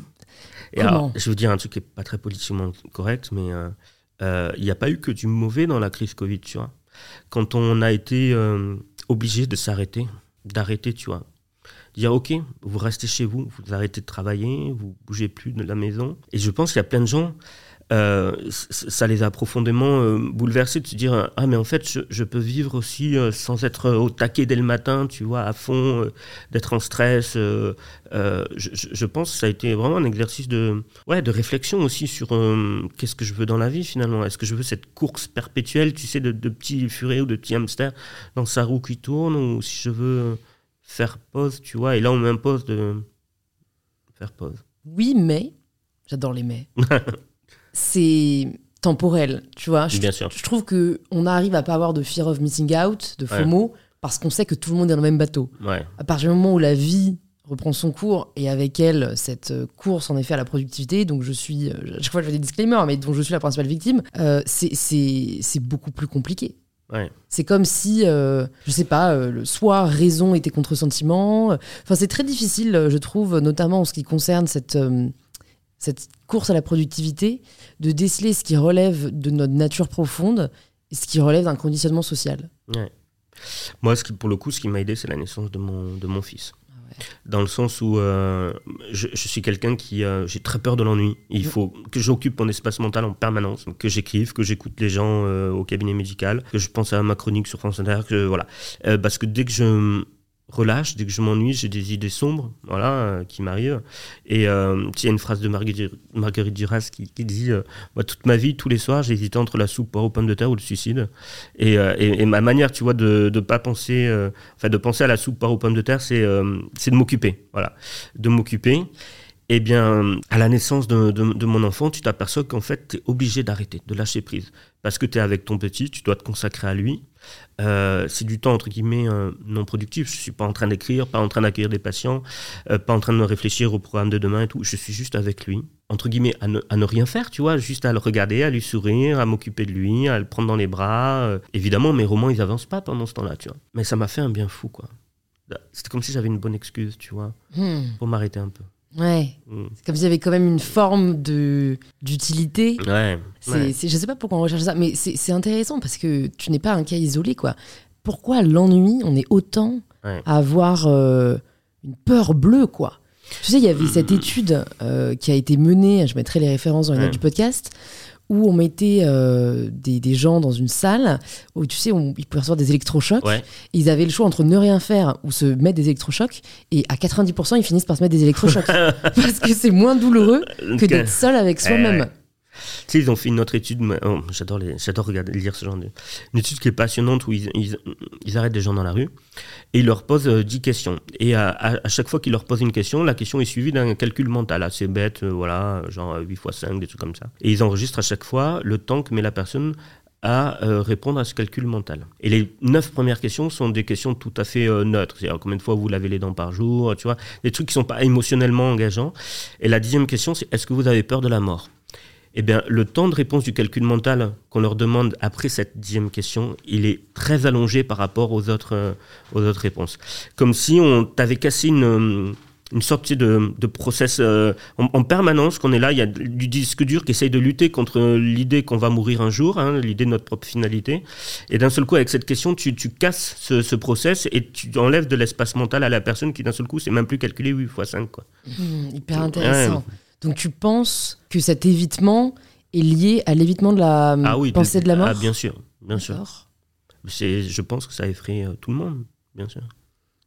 Et alors, je veux dire un truc qui n'est pas très politiquement correct, mais euh, euh, il n'y a pas eu que du mauvais dans la crise Covid, tu vois. Quand on a été euh, obligé de s'arrêter, d'arrêter, tu vois. Dire, OK, vous restez chez vous, vous arrêtez de travailler, vous bougez plus de la maison. Et je pense qu'il y a plein de gens, euh, ça les a profondément euh, bouleversés de se dire, ah, mais en fait, je, je peux vivre aussi euh, sans être au taquet dès le matin, tu vois, à fond, d'être en stress. je, pense que ça a été vraiment un exercice de, ouais, de réflexion aussi sur qu'est-ce que je veux dans la vie finalement. Est-ce que je veux cette course perpétuelle, tu sais, de, de petits furets ou de petits hamsters dans sa roue qui tourne, ou si je veux faire pause, tu vois, et là on m'impose de faire pause. Oui, mais, j'adore les mais, c'est temporel, tu vois. Je, Bien sûr. je trouve que on arrive à pas avoir de fear of missing out, de Ouais. FOMO, parce qu'on sait que tout le monde est dans le même bateau. Ouais. À partir du moment où la vie reprend son cours et avec elle cette euh, course en effet à la productivité, donc je suis, euh, à chaque fois je fais des disclaimers, mais dont je suis la principale victime, euh, c'est- beaucoup plus compliqué. Ouais. C'est comme si, euh, je sais pas, euh, le soit raison était contre sentiment. Enfin, c'est très difficile, je trouve, notamment en ce qui concerne cette, cette course à la productivité, de déceler ce qui relève de notre nature profonde et ce qui relève d'un conditionnement social. Ouais. Moi, ce qui, pour le coup, ce qui m'a aidé, c'est la naissance de mon, de mon fils. ouais. Dans le sens où euh, je, je suis quelqu'un qui. euh, j'ai très peur de l'ennui. Il faut que j'occupe mon espace mental en permanence, que j'écrive, que j'écoute les gens euh, au cabinet médical, que je pense à ma chronique sur France Inter, que voilà. Parce que dès que je relâche, dès que je m'ennuie, j'ai des idées sombres, voilà, euh, qui m'arrivent. Et euh, il y a une phrase de Marguerite, Duras qui, dit euh, toute ma vie, tous les soirs, hésité entre la soupe aux pommes de terre ou le suicide. Et, ma manière, tu vois, de pas penser, enfin, de penser à la soupe aux pommes de terre, c'est de m'occuper, voilà, de m'occuper. Eh bien, à la naissance de, de- de mon enfant, tu t'aperçois qu'en fait, tu es obligé d'arrêter, de lâcher prise. Parce que tu es avec ton petit, tu dois te consacrer à lui. Euh, c'est du temps, entre guillemets, euh, non productif. Je suis pas en train d'écrire, pas en train d'accueillir des patients, euh, pas en train de me réfléchir au programme de demain et tout. Je suis juste avec lui, entre guillemets, à ne, à ne rien faire, tu vois, juste à le regarder, à lui sourire, à m'occuper de lui, à le prendre dans les bras. Évidemment, mes romans, ils avancent pas pendant ce temps-là, tu vois. Mais ça m'a fait un bien fou, quoi. C'était comme si j'avais une bonne excuse, tu vois, Hmm. pour m'arrêter un peu. Ouais. Mm. C'est comme s'il y avait quand même une forme de d'utilité. Ouais. Ouais. je sais pas pourquoi on recherche ça, mais c'est, intéressant parce que tu n'es pas un cas isolé, quoi. Pourquoi l'ennui, on est autant Ouais. à avoir euh, une peur bleue, quoi? Tu sais, il y avait cette étude euh, qui a été menée, je mettrai les références dans les notes du podcast, où on mettait euh, des, des gens dans une salle où, tu sais, on, ils pouvaient recevoir des électrochocs. Ouais. Ils avaient le choix entre ne rien faire ou se mettre des électrochocs. Et à 90%, ils finissent par se mettre des électrochocs. parce que c'est moins douloureux que d'être seul avec soi-même. Tu sais, ils ont fait une autre étude, oh, j'adore, les, lire ce genre de... Une étude qui est passionnante où ils, arrêtent des gens dans la rue et ils leur posent euh, 10 questions. Et à, chaque fois qu'ils leur posent une question, la question est suivie d'un calcul mental assez bête, euh, voilà, genre 8 x 5, des trucs comme ça. Et ils enregistrent à chaque fois le temps que met la personne à euh, répondre à ce calcul mental. Et les neuf premières questions sont des questions tout à fait euh, neutres. C'est-à-dire combien de fois vous lavez les dents par jour, tu vois, des trucs qui sont pas émotionnellement engageants. Et la dixième question, c'est est-ce que vous avez peur de la mort? Eh bien, le temps de réponse du calcul mental qu'on leur demande après cette dixième question, il est très allongé par rapport aux autres, euh, aux autres réponses. Comme si on t'avait cassé une, euh, une sorte de, de process euh, en, en permanence, qu'on est là, il y a du disque dur qui essaye de lutter contre l'idée qu'on va mourir un jour, hein, l'idée de notre propre finalité. Et d'un seul coup, avec cette question, tu, tu casses ce, ce process et tu enlèves de l'espace mental à la personne qui, d'un seul coup, c'est même plus calculé 8 x 5. Quoi. Hmm, hyper intéressant. Donc tu penses que cet évitement est lié à l'évitement de la Ah oui, pensée de la mort Ah, bien sûr, bien sûr. Je pense que ça effraie euh, tout le monde, bien sûr.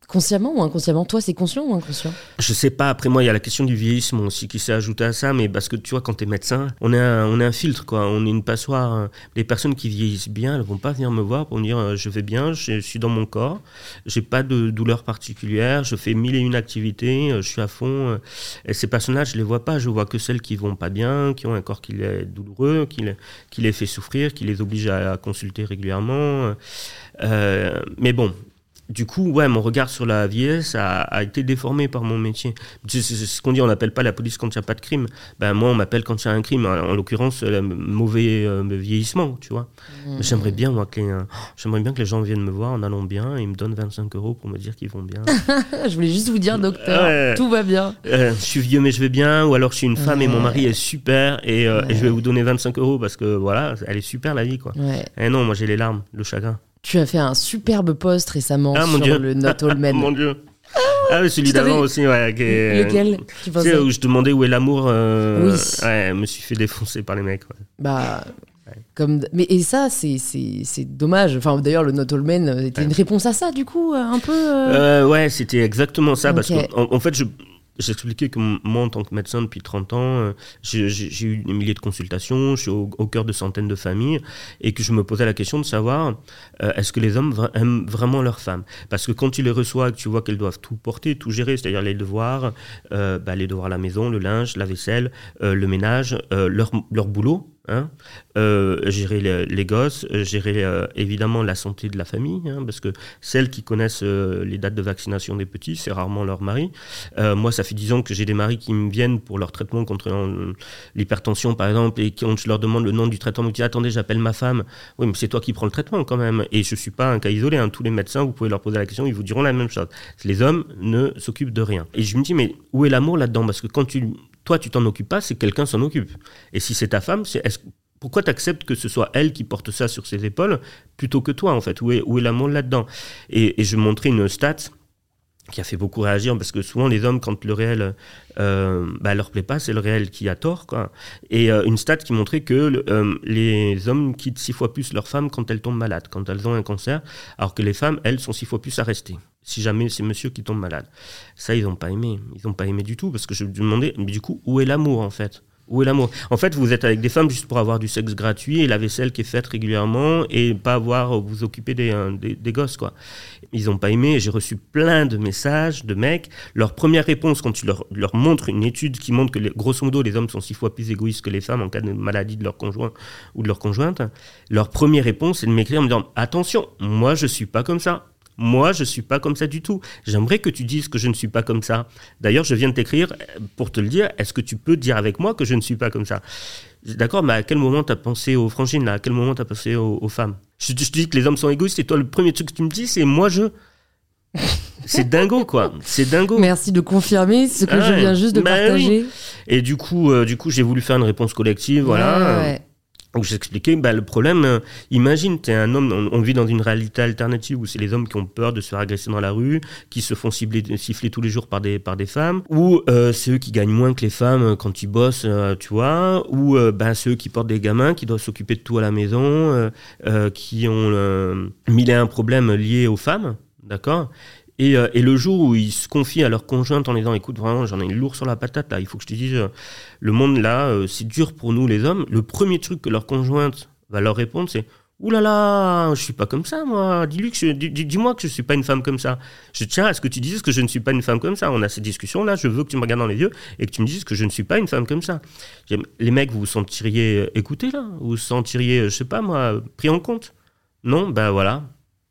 Consciemment ou inconsciemment Toi, c'est conscient ou inconscient? Je sais pas, après moi, il y a la question du vieillissement aussi qui s'est ajoutée à ça, mais parce que tu vois, quand tu es médecin, on est, un, on est un filtre, quoi. On est une passoire. Les personnes qui vieillissent bien, elles vont pas venir me voir pour me dire euh, je vais bien, je, suis dans mon corps, j'ai pas de douleur particulière, je fais mille et une activités, euh, je suis à fond. euh. Ces personnes-là, je les vois pas, je vois que celles qui vont pas bien, qui ont un corps qui est douloureux, qui, les- fait souffrir, qui les oblige à, consulter régulièrement. Mais bon, du coup, ouais, mon regard sur la vieillesse a, a été déformé par mon métier. C'est ce qu'on dit, on n'appelle pas la police quand il n'y a pas de crime. Ben, moi, on m'appelle quand il y a un crime, en, en l'occurrence, le mauvais euh, vieillissement, tu vois. Mais J'aimerais bien, moi, que les, euh, j'aimerais bien que les gens viennent me voir en allant bien et ils me donnent 25 euros pour me dire qu'ils vont bien. Je voulais juste vous dire, docteur, tout va bien. Euh, je suis vieux mais je vais bien, ou alors je suis une femme et mon mari est super et, et je vais vous donner 25 euros parce que voilà, elle est super la vie, quoi. Ouais. Eh non, moi j'ai les larmes, le chagrin. Tu as fait un superbe post récemment Ah, sur Dieu. le Not All Men. Mon Dieu. Ah, oui, celui d'avant aussi, ouais. est- Lequel tu Tu pensais sais, où je demandais où est l'amour. euh, Oui. Ouais, je me suis fait défoncer par les mecs. ouais. Bah. Comme mais et ça c'est dommage enfin d'ailleurs le Not All Men euh, était Ouais. une réponse à ça du coup euh, un peu euh, Euh, ouais, c'était exactement ça. Parce qu'en en fait, je. J'expliquais que moi, en tant que médecin depuis 30 ans, euh, j'ai eu des milliers de consultations, je suis au, cœur de centaines de familles, et que je me posais la question de savoir euh, est-ce que les hommes aiment vraiment leurs femmes? Parce que quand tu les reçois, tu vois qu'elles doivent tout porter, tout gérer, c'est-à-dire les devoirs, euh, bah, les devoirs à la maison, le linge, la vaisselle, le ménage, leur, leur boulot, Hein, euh, gérer les, gosses, euh, gérer euh, évidemment la santé de la famille, hein, parce que celles qui connaissent les dates de vaccination des petits, c'est rarement leur mari. moi, ça fait dix ans que j'ai des maris qui me viennent pour leur traitement contre l'hypertension, par exemple, et quand je leur demande le nom du traitement, ils me disent Attendez, j'appelle ma femme. Oui, mais c'est toi qui prends le traitement quand même. Et je ne suis pas un cas isolé. Hein. Tous les médecins, vous pouvez leur poser la question, ils vous diront la même chose. Les hommes ne s'occupent de rien. Et je me dis Mais où est l'amour là-dedans? Parce que quand tu toi, tu t'en occupes pas, c'est quelqu'un s'en occupe. Et si c'est ta femme, c'est est pourquoi tu acceptes que ce soit elle qui porte ça sur ses épaules plutôt que toi, en fait? Où est, l'amour là-dedans? Et, je montrais une stat qui a fait beaucoup réagir parce que souvent les hommes quand le réel euh, bah, leur plaît pas c'est le réel qui a tort et euh, une stat qui montrait que euh, les hommes quittent six fois plus leurs femmes quand elles tombent malades quand elles ont un cancer alors que les femmes elles sont six fois plus à rester si jamais c'est monsieur qui tombe malade ça ils n'ont pas aimé ils n'ont pas aimé du tout parce que je me demandais mais du coup où est l'amour en fait? Où est l'amour? En fait, vous êtes avec des femmes juste pour avoir du sexe gratuit et la vaisselle qui est faite régulièrement et pas avoir vous occuper des, euh, des, gosses, quoi. Ils n'ont pas aimé. J'ai reçu plein de messages de mecs. Leur première réponse, quand tu leur, montres une étude qui montre que, grosso modo, les hommes sont six fois plus égoïstes que les femmes en cas de maladie de leur conjoint ou de leur conjointe, leur première réponse, c'est de m'écrire en me disant Attention, moi, je suis pas comme ça. Moi, je ne suis pas comme ça du tout. J'aimerais que tu dises que je ne suis pas comme ça. D'ailleurs, je viens de t'écrire pour te le dire. Est-ce que tu peux dire avec moi que je ne suis pas comme ça? D'accord, mais à quel moment tu as pensé aux frangines là? À quel moment tu as pensé aux, femmes? Je, te dis que les hommes sont égoïstes et toi, le premier truc que tu me dis, c'est moi, je. C'est dingo, quoi. C'est dingo. Merci de confirmer ce que je viens juste de bah partager. Et du coup, euh, du coup, j'ai voulu faire une réponse collective, voilà. Ouais, où j'expliquais bah, le problème. Euh, imagine, tu es un homme, on, vit dans une réalité alternative où c'est les hommes qui ont peur de se faire agresser dans la rue, qui se font siffler tous les jours par des, par des femmes, ou euh, c'est eux qui gagnent moins que les femmes euh, quand ils bossent, tu vois, ou bah, c'est eux qui portent des gamins, qui doivent s'occuper de tout à la maison, qui ont mille et un problèmes liés aux femmes, d'accord? Euh, et, le jour où ils se confient à leur conjointe en disant écoute vraiment j'en ai une lourde sur la patate là il faut que je te dise euh, le monde là euh, c'est dur pour nous les hommes le premier truc que leur conjointe va leur répondre c'est Ouh là là, je suis pas comme ça, moi. Dis-lui que dis-moi que je suis pas une femme comme ça. Je tiens à ce que tu dises que je ne suis pas une femme comme ça. On a ces discussions là. Je veux que tu me regardes dans les yeux et que tu me dises que je ne suis pas une femme comme ça. Les mecs, vous vous sentiriez écoutés là? Vous vous sentiriez, je sais pas moi, pris en compte? Non, ben voilà.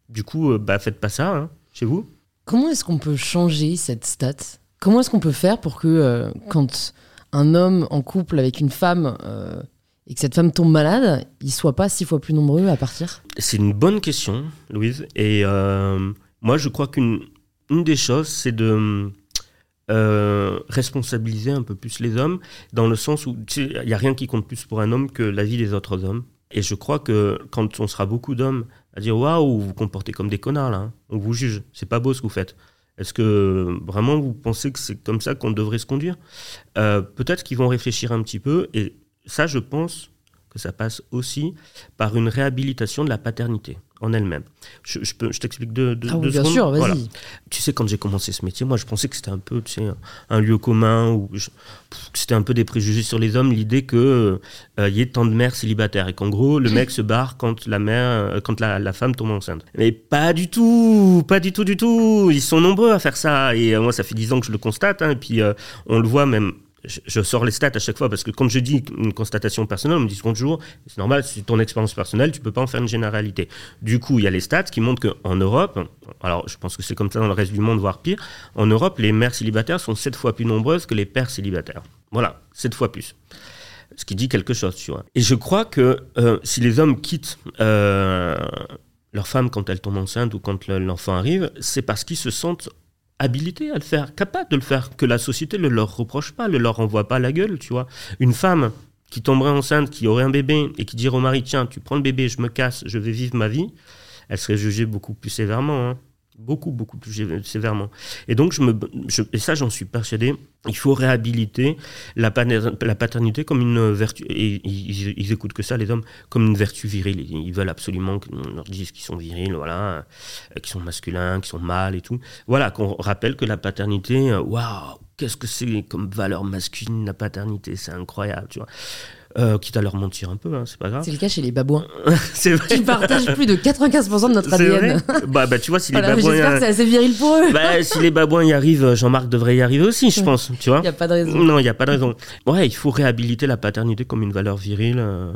Du coup, bah faites pas ça hein, chez vous. Comment est-ce qu'on peut changer cette stat? Comment est-ce qu'on peut faire pour que euh, quand un homme en couple avec une femme euh, et que cette femme tombe malade, il soit pas six fois plus nombreux à partir? C'est une bonne question, Louise. Et euh, moi, je crois qu'une une des choses, c'est de responsabiliser un peu plus les hommes, dans le sens où il n'y a rien qui compte plus pour un homme que la vie des autres hommes. Et je crois que quand on sera beaucoup d'hommes à dire waouh, vous vous comportez comme des connards là, hein. on vous juge, c'est pas beau ce que vous faites. Est-ce que vraiment vous pensez que c'est comme ça qu'on devrait se conduire? Euh, Peut-être qu'ils vont réfléchir un petit peu, et ça, je pense que ça passe aussi par une réhabilitation de la paternité en elle-même. Je, je, je t'explique deux, deux, ah bien sûr, vas-y. Tu sais, quand j'ai commencé ce métier, moi, je pensais que c'était un peu tu sais, un lieu commun, ou c'était un peu des préjugés sur les hommes, l'idée qu'il euh, y ait tant de mères célibataires, et qu'en gros, le mec se barre quand la mère, euh, quand la, la, femme tombe enceinte. Mais pas du tout, pas du tout, du tout. Ils sont nombreux à faire ça, et euh, moi, ça fait dix ans que je le constate, hein, et puis on le voit même je, sors les stats à chaque fois parce que quand je dis une constatation personnelle, on me dit toujours, c'est normal, c'est ton expérience personnelle, tu peux pas en faire une généralité. Du coup, il y a les stats qui montrent qu'en Europe, alors je pense que c'est comme ça dans le reste du monde, voire pire, en Europe, les mères célibataires sont sept fois plus nombreuses que les pères célibataires. Voilà, sept fois plus. Ce qui dit quelque chose, tu vois. Et je crois que euh, si les hommes quittent euh, leur femme quand elle tombe enceinte ou quand l'enfant arrive, c'est parce qu'ils se sentent habilité à le faire, capable de le faire, que la société ne leur reproche pas, ne leur renvoie pas la gueule, tu vois. Une femme qui tomberait enceinte, qui aurait un bébé et qui dirait au mari, tiens, tu prends le bébé, je me casse, je vais vivre ma vie, elle serait jugée beaucoup plus sévèrement. Hein beaucoup, beaucoup plus sévèrement. Et donc, je me, et ça, j'en suis persuadé, il faut réhabiliter la, paternité comme une vertu. Et ils, ils, écoutent que ça, les hommes, comme une vertu virile. Ils veulent absolument qu'on leur dise qu'ils sont virils, voilà, qu'ils sont masculins, qu'ils sont mâles et tout. Voilà, qu'on rappelle que la paternité, waouh, qu'est-ce que c'est comme valeur masculine, la paternité, c'est incroyable, tu vois. Euh, quitte à leur mentir un peu, hein, c'est pas grave. C'est le cas chez les babouins. c'est vrai. Partagent plus de 95% de notre ADN. bah, bah, tu vois, si Voilà, les babouins. J'espère que c'est assez viril pour eux. bah, si les babouins y arrivent, Jean-Marc devrait y arriver aussi, je pense, tu vois. Il n'y a pas de raison. Non, il n'y a pas de raison. Ouais, il faut réhabiliter la paternité comme une valeur virile euh,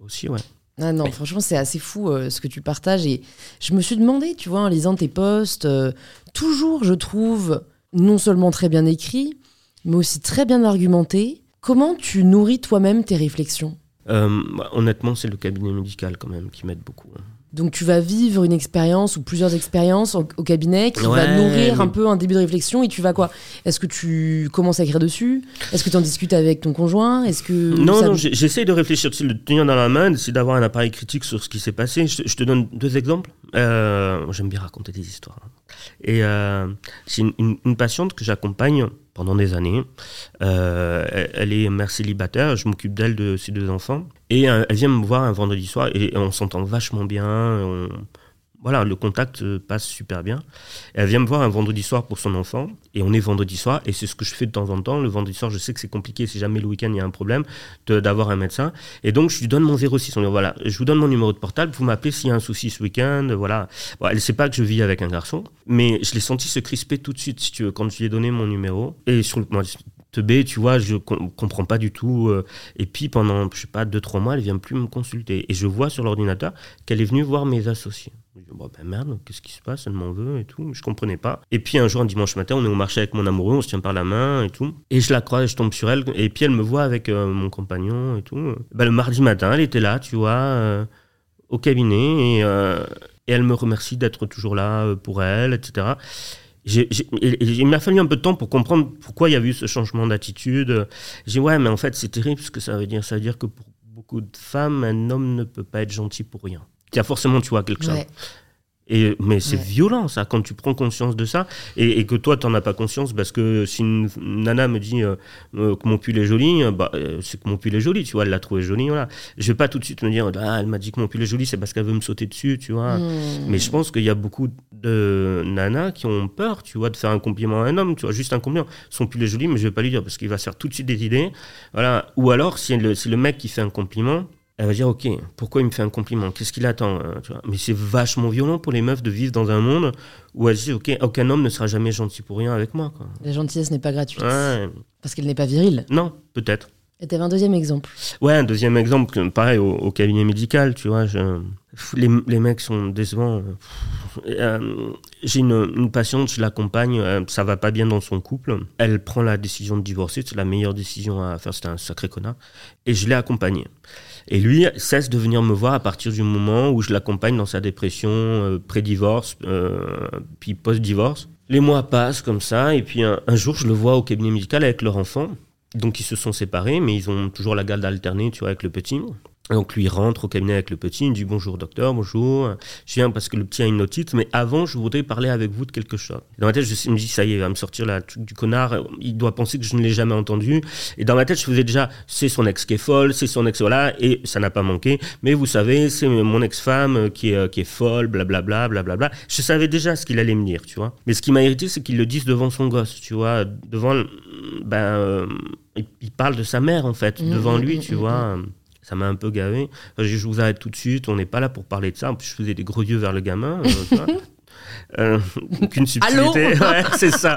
aussi, ouais. Ah non, franchement, c'est assez fou euh, ce que tu partages. Et je me suis demandé, tu vois, en lisant tes posts, euh, toujours, je trouve, non seulement très bien écrit, mais aussi très bien argumenté. Comment tu nourris toi-même tes réflexions Euh, honnêtement, c'est le cabinet médical quand même qui m'aide beaucoup. hein. Donc tu vas vivre une expérience ou plusieurs expériences au, au cabinet qui va nourrir mais- un peu un début de réflexion et tu vas quoi? Est-ce que tu commences à écrire dessus? Est-ce que tu en discutes avec ton conjoint? Est-ce que Non, ça- non, j'essaye de réfléchir, sais, de tenir dans la main, d'essayer d'avoir un appareil critique sur ce qui s'est passé. Je, te- je te donne deux exemples. Euh, J'aime bien raconter des histoires. hein. Et euh, c'est une, une- une patiente que j'accompagne pendant des années. Euh, elle, est mère célibataire, je m'occupe d'elle, de ses deux enfants. Et euh, elle vient me voir un vendredi soir et on s'entend vachement bien. Voilà, le contact euh, passe super bien. Elle vient me voir un vendredi soir pour son enfant, et on est vendredi soir, et c'est ce que je fais de temps en temps. Le vendredi soir, je sais que c'est compliqué, si jamais le week-end il y a un problème, d'avoir un médecin. Et donc, je lui donne mon 06. On dit, voilà, je vous donne mon numéro de portable, vous m'appelez s'il y a un souci ce week-end. Voilà. Bon, elle ne sait pas que je vis avec un garçon, mais je l'ai senti se crisper tout de suite, si tu veux, quand je lui ai donné mon numéro. Et sur le teubé, tu vois, je com- comprends pas du tout. euh, et puis, pendant, je sais pas, deux, trois mois, elle vient plus me consulter. Et je vois sur l'ordinateur qu'elle est venue voir mes associés. Je dis, bon, ben merde, qu'est-ce qui se passe? Elle m'en veut et tout. Je comprenais pas. Et puis un jour, un dimanche matin, on est au marché avec mon amoureux, on se tient par la main et tout. Et je la croise, je tombe sur elle. Et puis elle me voit avec euh, mon compagnon et tout. Ben, le mardi matin, elle était là, tu vois, euh, au cabinet. Et, elle me remercie d'être toujours là pour elle, etc. Il m'a fallu un peu de temps pour comprendre pourquoi il y a eu ce changement d'attitude. J'ai ouais, mais en fait, c'est terrible ce que ça veut dire. Ça veut dire que pour beaucoup de femmes, un homme ne peut pas être gentil pour rien. Il y a forcément, tu vois, quelque chose. Et, mais c'est Ouais. violent, ça, quand tu prends conscience de ça, et, et que toi, tu n'en as pas conscience, parce que si une nana me dit euh, euh, que mon pull est joli, euh, bah, euh, c'est que mon pull est joli, tu vois, elle l'a trouvé joli, voilà. Je vais pas tout de suite me dire, ah, elle m'a dit que mon pull est joli, c'est parce qu'elle veut me sauter dessus, tu vois. Hmm. Mais je pense qu'il y a beaucoup de nanas qui ont peur, tu vois, de faire un compliment à un homme, tu vois, juste un compliment. Son pull est joli, mais je vais pas lui dire parce qu'il va se faire tout de suite des idées. Voilà. Ou alors, si le, si le mec qui fait un compliment, elle va dire, ok, pourquoi il me fait un compliment? Qu'est-ce qu'il attend hein, tu vois? Mais c'est vachement violent pour les meufs de vivre dans un monde où elles disent, ok, aucun homme ne sera jamais gentil pour rien avec moi. Quoi. La gentillesse n'est pas gratuite. Ouais. Parce qu'elle n'est pas virile. Non, peut-être. Et t'avais un deuxième exemple. Ouais, un deuxième exemple, pareil, au, au cabinet médical, tu vois, je- les, les mecs sont décevants. Euh, J'ai une, une patiente, je l'accompagne, euh, ça va pas bien dans son couple. Elle prend la décision de divorcer, c'est la meilleure décision à faire, c'était un sacré connard. Et je l'ai accompagné. Et lui cesse de venir me voir à partir du moment où je l'accompagne dans sa dépression euh, pré-divorce, euh, puis post-divorce. Les mois passent comme ça, et puis un, jour, je le vois au cabinet médical avec leur enfant. Donc ils se sont séparés, mais ils ont toujours la garde alternée, tu vois, avec le petit. Donc lui rentre au cabinet avec le petit, il me dit bonjour docteur, bonjour. Je viens parce que le petit a une otite, mais avant je voudrais parler avec vous de quelque chose. Dans ma tête je me dis ça y est, il va me sortir la truc du connard, il doit penser que je ne l'ai jamais entendu. Et dans ma tête je faisais déjà c'est son ex qui est folle, c'est son ex voilà, et ça n'a pas manqué. Mais vous savez c'est mon ex-femme qui est, qui est folle, blablabla, blablabla. Je savais déjà ce qu'il allait me dire, tu vois. Mais ce qui m'a irrité c'est qu'il le dise devant son gosse, tu vois, devant ben euh, il, parle de sa mère en fait, Mmh, devant mmh, lui, mmh, tu mmh, vois. Ça m'a un peu gavé. Enfin, je vous arrête tout de suite, on n'est pas là pour parler de ça. En plus, je faisais des gros yeux vers le gamin. euh, vois. Euh, subtilité. Ouais, c'est ça.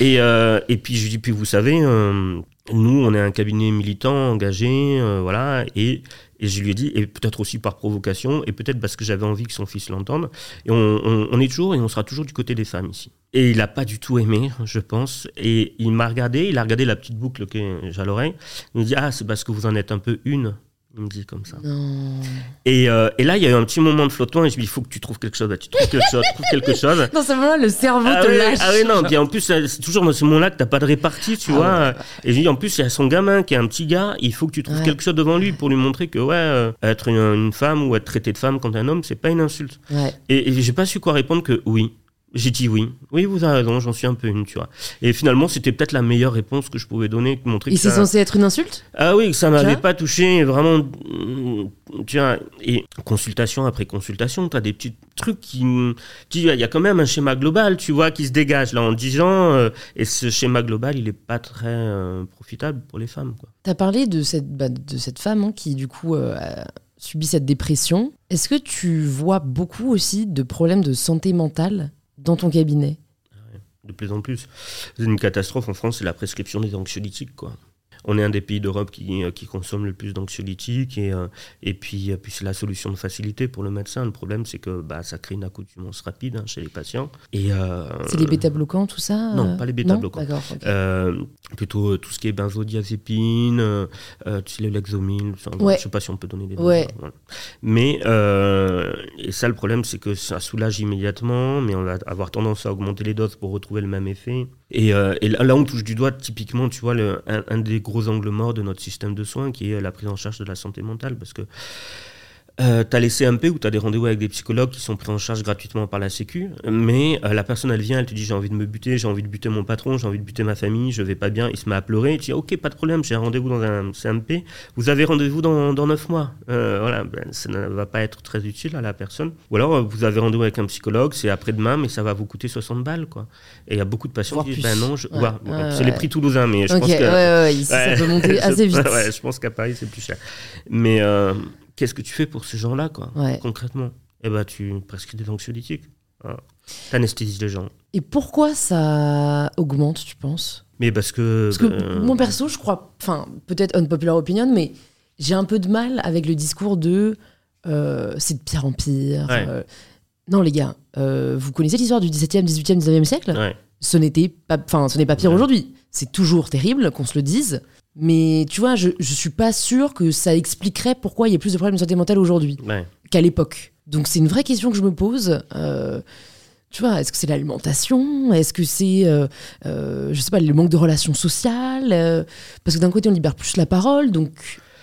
Et, euh, et puis, je lui dis, puis vous savez, euh, nous, on est un cabinet militant, engagé, voilà. Et, et je lui ai dit, et peut-être aussi par provocation, et peut-être parce que j'avais envie que son fils l'entende. Et on, on- on est toujours, et on sera toujours du côté des femmes ici. Et il n'a pas du tout aimé, je pense. Et il m'a regardé, il a regardé la petite boucle que j'ai à l'oreille. Il me dit, ah, c'est parce que vous en êtes un peu une. Il me dit comme ça. Non. Et, euh, et là, il y a eu un petit moment de flottement et je me dis, il faut que tu trouves quelque chose. Bah, tu trouves quelque chose, trouve quelque chose. Dans ce moment-là, le cerveau Ah te oui, lâche. ah oui, non, puis en plus, euh, c'est toujours dans ce moment-là que t'as pas de répartie, tu Ah vois. Et je dis, en plus, il y a son gamin qui est un petit gars, il faut que tu trouves Ouais. quelque chose devant lui pour lui montrer que, ouais, euh, être une, une femme ou être traité de femme quand un homme, c'est pas une insulte. Ouais. Et, et j'ai pas su quoi répondre que oui. J'ai dit oui. Oui, vous avez raison, j'en suis un peu une, tu vois. Et finalement, c'était peut-être la meilleure réponse que je pouvais donner, montrer Et c'est ça- censé être une insulte? Ah oui, que ça Tu m'avait pas touché, vraiment. mm, Tu vois, et consultation après consultation, tu as des petites truc qui il y a quand même un schéma global tu vois qui se dégage là en 10 ans euh, et ce schéma global il est pas très euh, profitable pour les femmes quoi tu as parlé de cette bah, de cette femme hein, qui du coup euh, a subi cette dépression est-ce que tu vois beaucoup aussi de problèmes de santé mentale? Dans ton cabinet. De plus en plus. C'est une catastrophe en France c'est la prescription des anxiolytiques on est un des pays d'Europe qui, euh, qui, consomme le plus d'anxiolytiques et, euh, et puis, euh, puis c'est la solution de facilité pour le médecin. Le problème, c'est que bah, ça crée une accoutumance rapide hein, chez les patients. Et, c'est les bêta-bloquants, tout ça Non, pas les bêta-bloquants. plutôt tout ce qui est benzodiazépine, le lexomil, je sais pas si on peut donner des noms. Mais et ça, le problème, c'est que ça soulage immédiatement, mais on va avoir tendance à augmenter les doses pour retrouver le même effet. Et, et là, on touche du doigt, typiquement, tu vois, le, un des gros angles morts de notre système de soins, qui est la prise en charge de la santé mentale. Parce que euh, tu as les CMP où tu as des rendez-vous avec des psychologues qui sont pris en charge gratuitement par la Sécu, mais euh, la personne, elle vient, elle te dit j'ai envie de me buter, j'ai envie de buter mon patron, j'ai envie de buter ma famille, je vais pas bien, il se met à pleurer, tu dis ok, pas de problème, j'ai un rendez-vous dans un CMP, vous avez rendez-vous dans, dans 9 mois. Euh, voilà, ben, ça ne va pas être très utile à la personne. Ou alors vous avez rendez-vous avec un psychologue, c'est après-demain, mais ça va vous coûter 60 balles. quoi. Et il y a beaucoup de patients qui disent ben non, je... c'est les prix toulousains, mais je pense que. ça peut monter assez vite. je pense qu'à Paris, c'est plus cher. Mais qu'est-ce que tu fais pour ces gens-là, quoi, concrètement? Eh ben, tu prescris des anxiolytiques. Voilà. T'anesthésies les gens. Et pourquoi ça augmente, tu penses? Mais parce que. Parce que ben, mon perso, je crois, enfin, peut-être unpopular opinion, mais j'ai un peu de mal avec le discours de euh, c'est de pire en pire. Euh. non, les gars, euh, vous connaissez l'histoire du 17e, 18e, 19e siècle? Ce n'était pas, enfin, ce n'est pas pire aujourd'hui. C'est toujours terrible qu'on se le dise. Mais tu vois, je, je suis pas sûre que ça expliquerait pourquoi il y a plus de problèmes de santé mentale aujourd'hui qu'à l'époque. Donc c'est une vraie question que je me pose. Euh, tu vois, est-ce que c'est l'alimentation? Est-ce que c'est, euh, euh, je sais pas, le manque de relations sociales? Parce que d'un côté, on libère plus la parole, donc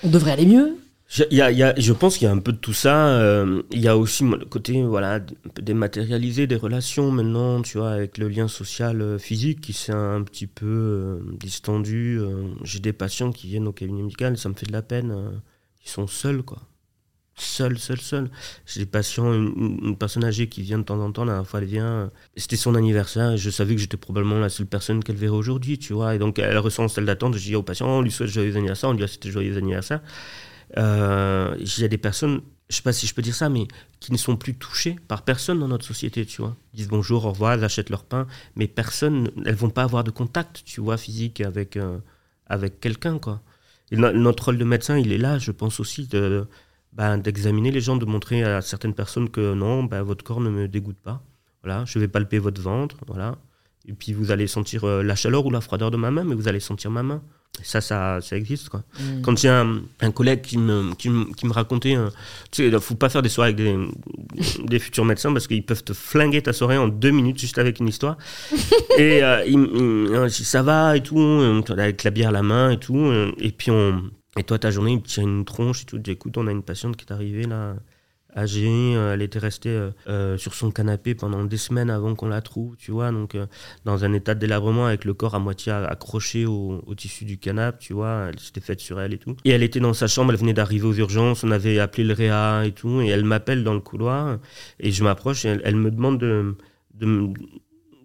on devrait aller mieux. Je, y a, je pense qu'il y a un peu de tout ça. Euh, il y a aussi le côté voilà, dématérialisé des relations maintenant, tu vois, avec le lien social euh, physique qui s'est un, petit peu euh, distendu. J'ai des patients qui viennent au cabinet médical, ça me fait de la peine. ils sont seuls, quoi. Seuls, seuls, seuls. J'ai des patients, une, personne âgée qui vient de temps en temps, la dernière fois elle vient, c'était son anniversaire et je savais que j'étais probablement la seule personne qu'elle verrait aujourd'hui, tu vois. Et donc elle ressent celle d'attente, je dis au patient, on lui souhaite joyeux anniversaire, on lui dit c'était joyeux anniversaire. Euh, il y a des personnes, je sais pas si je peux dire ça, mais qui ne sont plus touchées par personne dans notre société, tu vois. Ils disent bonjour, au revoir, elles achètent leur pain, mais personne, elles vont pas avoir de contact, tu vois, physique avec, euh, avec quelqu'un, quoi. Notre rôle de médecin, il est là, je pense aussi, de, ben, d'examiner les gens, de montrer à certaines personnes que non, ben, votre corps ne me dégoûte pas. Voilà, je vais palper votre ventre, voilà. Et puis vous allez sentir euh, la chaleur ou la froideur de ma main, mais vous allez sentir ma main. Ça, ça, ça existe. Quoi. Mm. Quand il y a un, collègue qui me, qui me, qui me racontait, euh, tu sais, il ne faut pas faire des soirées avec des, des futurs médecins parce qu'ils peuvent te flinguer ta soirée en deux minutes juste avec une histoire. et euh, il, ça va et tout, euh, avec la bière à la main et tout. Et puis on, et toi, ta journée, il te tire une tronche et tout. Écoute, on a une patiente qui est arrivée là âgée. Euh, elle était restée euh, euh, sur son canapé pendant des semaines avant qu'on la trouve, tu vois. Donc, dans un état de délabrement avec le corps à moitié accroché au, tissu du canapé, tu vois. Elle s'était faite sur elle et tout. Et elle était dans sa chambre, elle venait d'arriver aux urgences. On avait appelé le Réa et tout. Et elle m'appelle dans le couloir. Et je m'approche et elle, me demande de, de,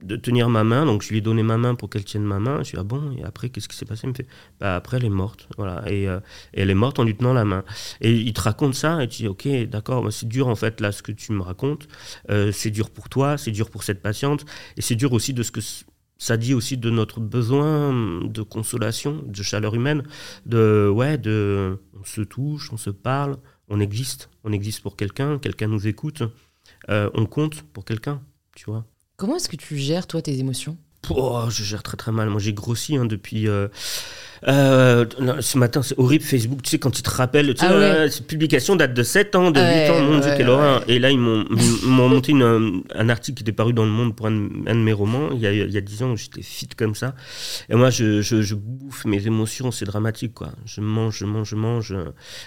de tenir ma main. Donc, je lui ai donné ma main pour qu'elle tienne ma main. Je lui ai dit, ah bon, et après, qu'est-ce qui s'est passé? Il me fait, bah, après, elle est morte. Voilà. Euh, et, elle est morte en lui tenant la main. Et il te raconte ça, et tu dis, ok, d'accord, bah, c'est dur, en fait, là, ce que tu me racontes. Euh, c'est dur pour toi, c'est dur pour cette patiente, et c'est dur aussi de ce que ça dit aussi de notre besoin de consolation, de chaleur humaine, de, ouais, de, on se touche, on se parle, on existe. On existe pour quelqu'un, quelqu'un nous écoute, euh, on compte pour quelqu'un, tu vois. Comment est-ce que tu gères, toi, tes émotions? Je gère très très mal. Moi, j'ai grossi hein, depuis. Euh, euh, ce matin, c'est horrible, Facebook, tu sais, quand ils te rappellent, tu sais, ah cette publication date de 7 ans, de 8 ans, mon Dieu, quelle horreur. Et là, ils m'ont monté un article qui était paru dans Le Monde pour un, de mes romans, il y, a, il y a 10 ans, j'étais fit comme ça. Et moi, je, je, je bouffe mes émotions, c'est dramatique, quoi. Je mange, je mange, je mange.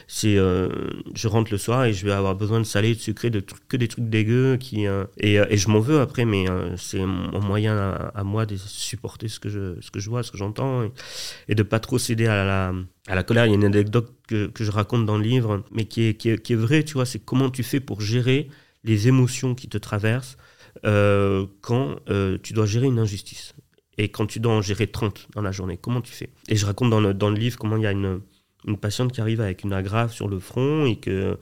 C'est, euh, je rentre le soir et je vais avoir besoin de salé, de sucré, de trucs, que des trucs dégueux. Qui, euh, et, et, je m'en veux après, mais c'est mon moyen à, moi de supporter ce que je, ce que je vois, ce que j'entends, et, et de pas trop à la, colère. Il y a une anecdote que, que je raconte dans le livre, mais qui est, qui vraie, tu vois, c'est comment tu fais pour gérer les émotions qui te traversent euh, quand euh, tu dois gérer une injustice et quand tu dois en gérer 30 dans la journée. Comment tu fais? Et je raconte dans le, dans le livre comment il y a une, une patiente qui arrive avec une agrafe sur le front et que euh,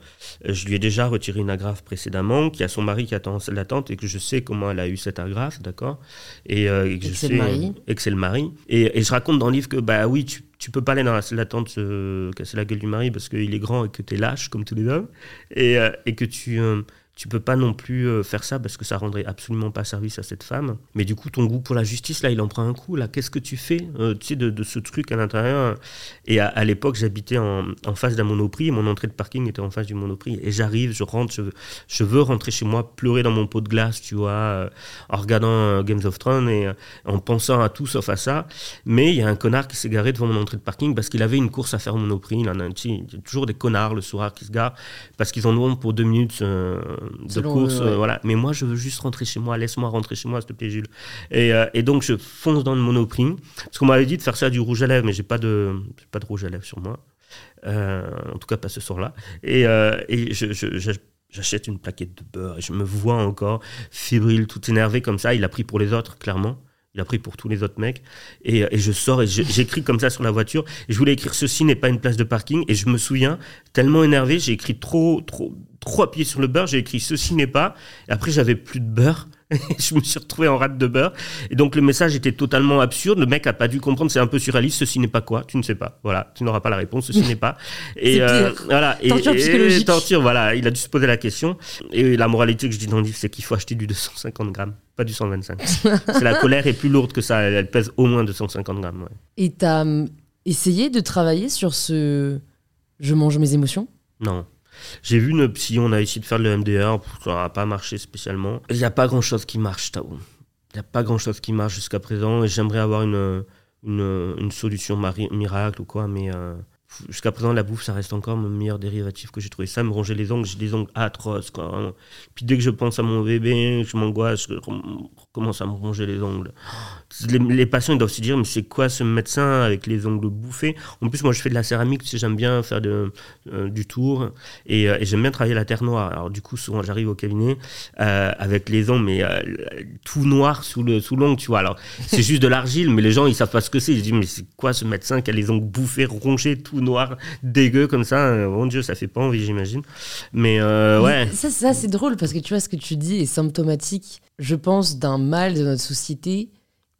je lui ai déjà retiré une agrafe précédemment, qui a son mari qui attend l'attente et que je sais comment elle a eu cette agrafe, d'accord? Et, euh, que, je sais, le mari. et que c'est le mari. Et, et, je raconte dans le livre que, bah oui, tu, tu peux pas aller dans la salle d'attente casser la gueule du mari parce qu'il est grand et que tu es lâche comme tous les hommes et, euh, et que tu tu peux pas non plus euh, faire ça parce que ça rendrait absolument pas service à cette femme. Mais du coup, ton goût pour la justice, là, il en prend un coup. Là, qu'est-ce que tu fais, euh, tu sais, de, ce truc à l'intérieur? Et à, l'époque, j'habitais en, face d'un monoprix. Mon entrée de parking était en face du monoprix. Et j'arrive, je rentre, je je veux, rentrer chez moi, pleurer dans mon pot de glace, tu vois, euh, en regardant Games of Thrones et en pensant à tout sauf à ça. Mais il y a un connard qui s'est garé devant mon entrée de parking parce qu'il avait une course à faire au monoprix. Il, y a toujours des connards le soir qui se garent parce qu'ils en ont pour deux minutes de course. Euh, voilà. Mais moi, je veux juste rentrer chez moi. Laisse-moi rentrer chez moi, s'il te plaît, Jules. Et, euh, et, donc, je fonce dans le monoprix. Parce qu'on m'avait dit de faire ça du rouge à lèvres, mais j'ai pas de, pas de rouge à lèvres sur moi. Euh, en tout cas, pas ce soir-là. Et, et je, j'achète une plaquette de beurre et je me vois encore fébrile, tout énervé comme ça. Il a pris pour les autres, clairement. Il a pris pour tous les autres mecs. Et, et je sors et j'écris comme ça sur la voiture. Et je voulais écrire ceci n'est pas une place de parking. Et je me souviens, tellement énervé, j'ai écrit trop, trop, trois pieds sur le beurre, j'ai écrit ceci n'est pas. Et après, j'avais plus de beurre. je me suis retrouvé en rate de beurre. Et donc, le message était totalement absurde. Le mec a pas dû comprendre. C'est un peu surréaliste. Ceci n'est pas quoi? Tu ne sais pas. Voilà. Tu n'auras pas la réponse. Ceci n'est pas. Et euh, voilà. Et, torture psychologique. torture, voilà. Il a dû se poser la question. Et la moralité que je dis dans le livre, c'est qu'il faut acheter du 250 grammes, pas du 125. c'est la colère est plus lourde que ça. Elle pèse au moins 250 grammes. Ouais. Et t'as hum, essayé de travailler sur ce je mange mes émotions? Non. J'ai vu une psy, on a essayé de faire le MDR, ça n'a pas marché spécialement. Il n'y a pas grand chose qui marche, Tao. Il n'y a pas grand chose qui marche jusqu'à présent et j'aimerais avoir une, une, une solution miracle ou quoi, mais euh, jusqu'à présent, la bouffe, ça reste encore mon meilleur dérivatif que j'ai trouvé. Ça, me ronger les ongles, j'ai des ongles atroces, quoi. Puis dès que je pense à mon bébé, je m'angoisse, commence à me ronger les ongles. Les, patients ils doivent se dire mais c'est quoi ce médecin avec les ongles bouffés? En plus moi je fais de la céramique tu sais, j'aime bien faire de, euh, du tour. Et, euh, et j'aime bien travailler la terre noire. Alors du coup souvent j'arrive au cabinet euh, avec les ongles mais tout noir sous le sous l'ongle tu vois. Alors c'est juste de l'argile mais les gens ils savent pas ce que c'est. Ils se disent mais c'est quoi ce médecin qui a les ongles bouffés rongés tout noir dégueu comme ça? Mon dieu ça fait pas envie j'imagine. Mais ouais. ça, ça c'est drôle parce que tu vois ce que tu dis est symptomatique je pense d'un mal de notre société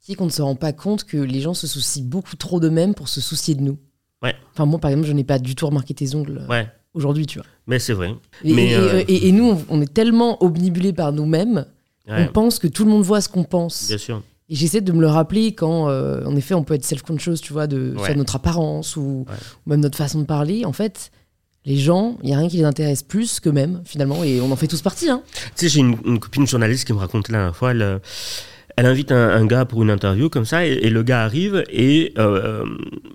qui qu'on ne se rend pas compte que les gens se soucient beaucoup trop d'eux-mêmes pour se soucier de nous. Ouais. Enfin, moi, par exemple, je n'ai pas du tout remarqué tes ongles euh, ouais. aujourd'hui, tu vois. Mais c'est vrai. Et, Mais, euh, et, nous, on est tellement obnubilés par nous-mêmes, on pense que tout le monde voit ce qu'on pense. Bien sûr. Et j'essaie de me le rappeler quand, euh, en effet, on peut être self-conscious, tu vois, de soit notre apparence ou, même notre façon de parler. En fait, les gens, il n'y a rien qui les intéresse plus qu'eux-mêmes, finalement, et on en fait tous partie. Hein. Tu sais, j'ai une, copine journaliste qui me racontait la dernière fois, elle elle invite un, gars pour une interview comme ça et, le gars arrive et euh,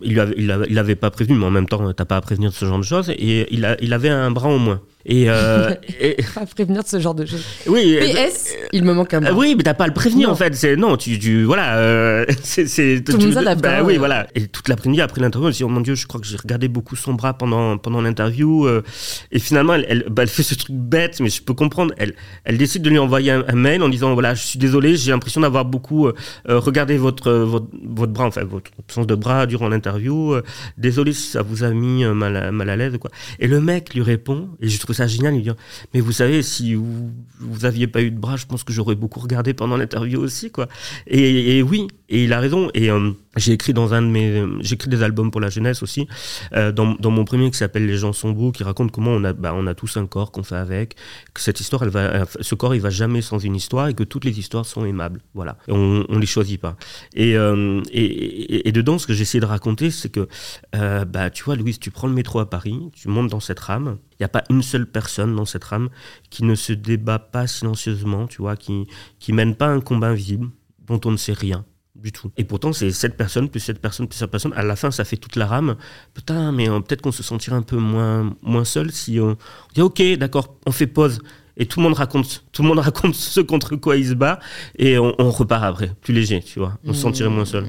il, lui avait, il, avait, pas prévenu mais en même temps t'as pas à prévenir de ce genre de choses et il avait un bras en moins et, euh, pas prévenir de ce genre de choses. Oui. PS, il me manque un bras. Oui, mais t'as pas à le prévenir en fait. C'est non, tu, tu voilà. Euh, c'est tout le monde bah, Oui, voilà. Et toute l'après-midi après l'interview, elle dit oh mon dieu, je crois que j'ai regardé beaucoup son bras pendant pendant l'interview. Euh, et finalement, elle, elle, bah, elle, fait ce truc bête, mais je peux comprendre. Elle elle décide de lui envoyer un, mail en disant voilà, je suis désolé, j'ai l'impression d'avoir beaucoup regardé votre, votre votre bras, enfin votre sens de bras durant l'interview. désolé si ça vous a mis mal à, mal à l'aise quoi. Et le mec lui répond et je trouve ça génial. Il dit Mais vous savez, si vous, vous aviez pas eu de bras, je pense que j'aurais beaucoup regardé pendant l'interview aussi, quoi. Et, oui, et il a raison. Et euh, j'ai écrit dans un de mes, j'écris des albums pour la jeunesse aussi. Euh, dans, dans, mon premier qui s'appelle Les gens sont beaux, qui raconte comment on a, bah, on a tous un corps qu'on fait avec, que cette histoire, elle va, ce corps, il va jamais sans une histoire et que toutes les histoires sont aimables. Voilà. Et on, on les choisit pas. Et, euh, et, et, dedans, ce que j'essaie de raconter, c'est que, bah, tu vois, Louise, tu prends le métro à Paris, tu montes dans cette rame, n'y a pas une seule personne dans cette rame qui ne se débat pas silencieusement, tu vois, qui, qui mène pas un combat invisible dont on ne sait rien du tout. Et pourtant, c'est cette personne, plus cette personne, plus cette personne. À la fin, ça fait toute la rame. Putain, mais euh, peut-être qu'on se sentirait un peu moins, moins seul si on, dit ok, d'accord, on fait pause. Et tout le monde raconte, tout le monde raconte ce contre quoi il se bat. Et on, repart après, plus léger, tu vois. On se sentirait moins seul.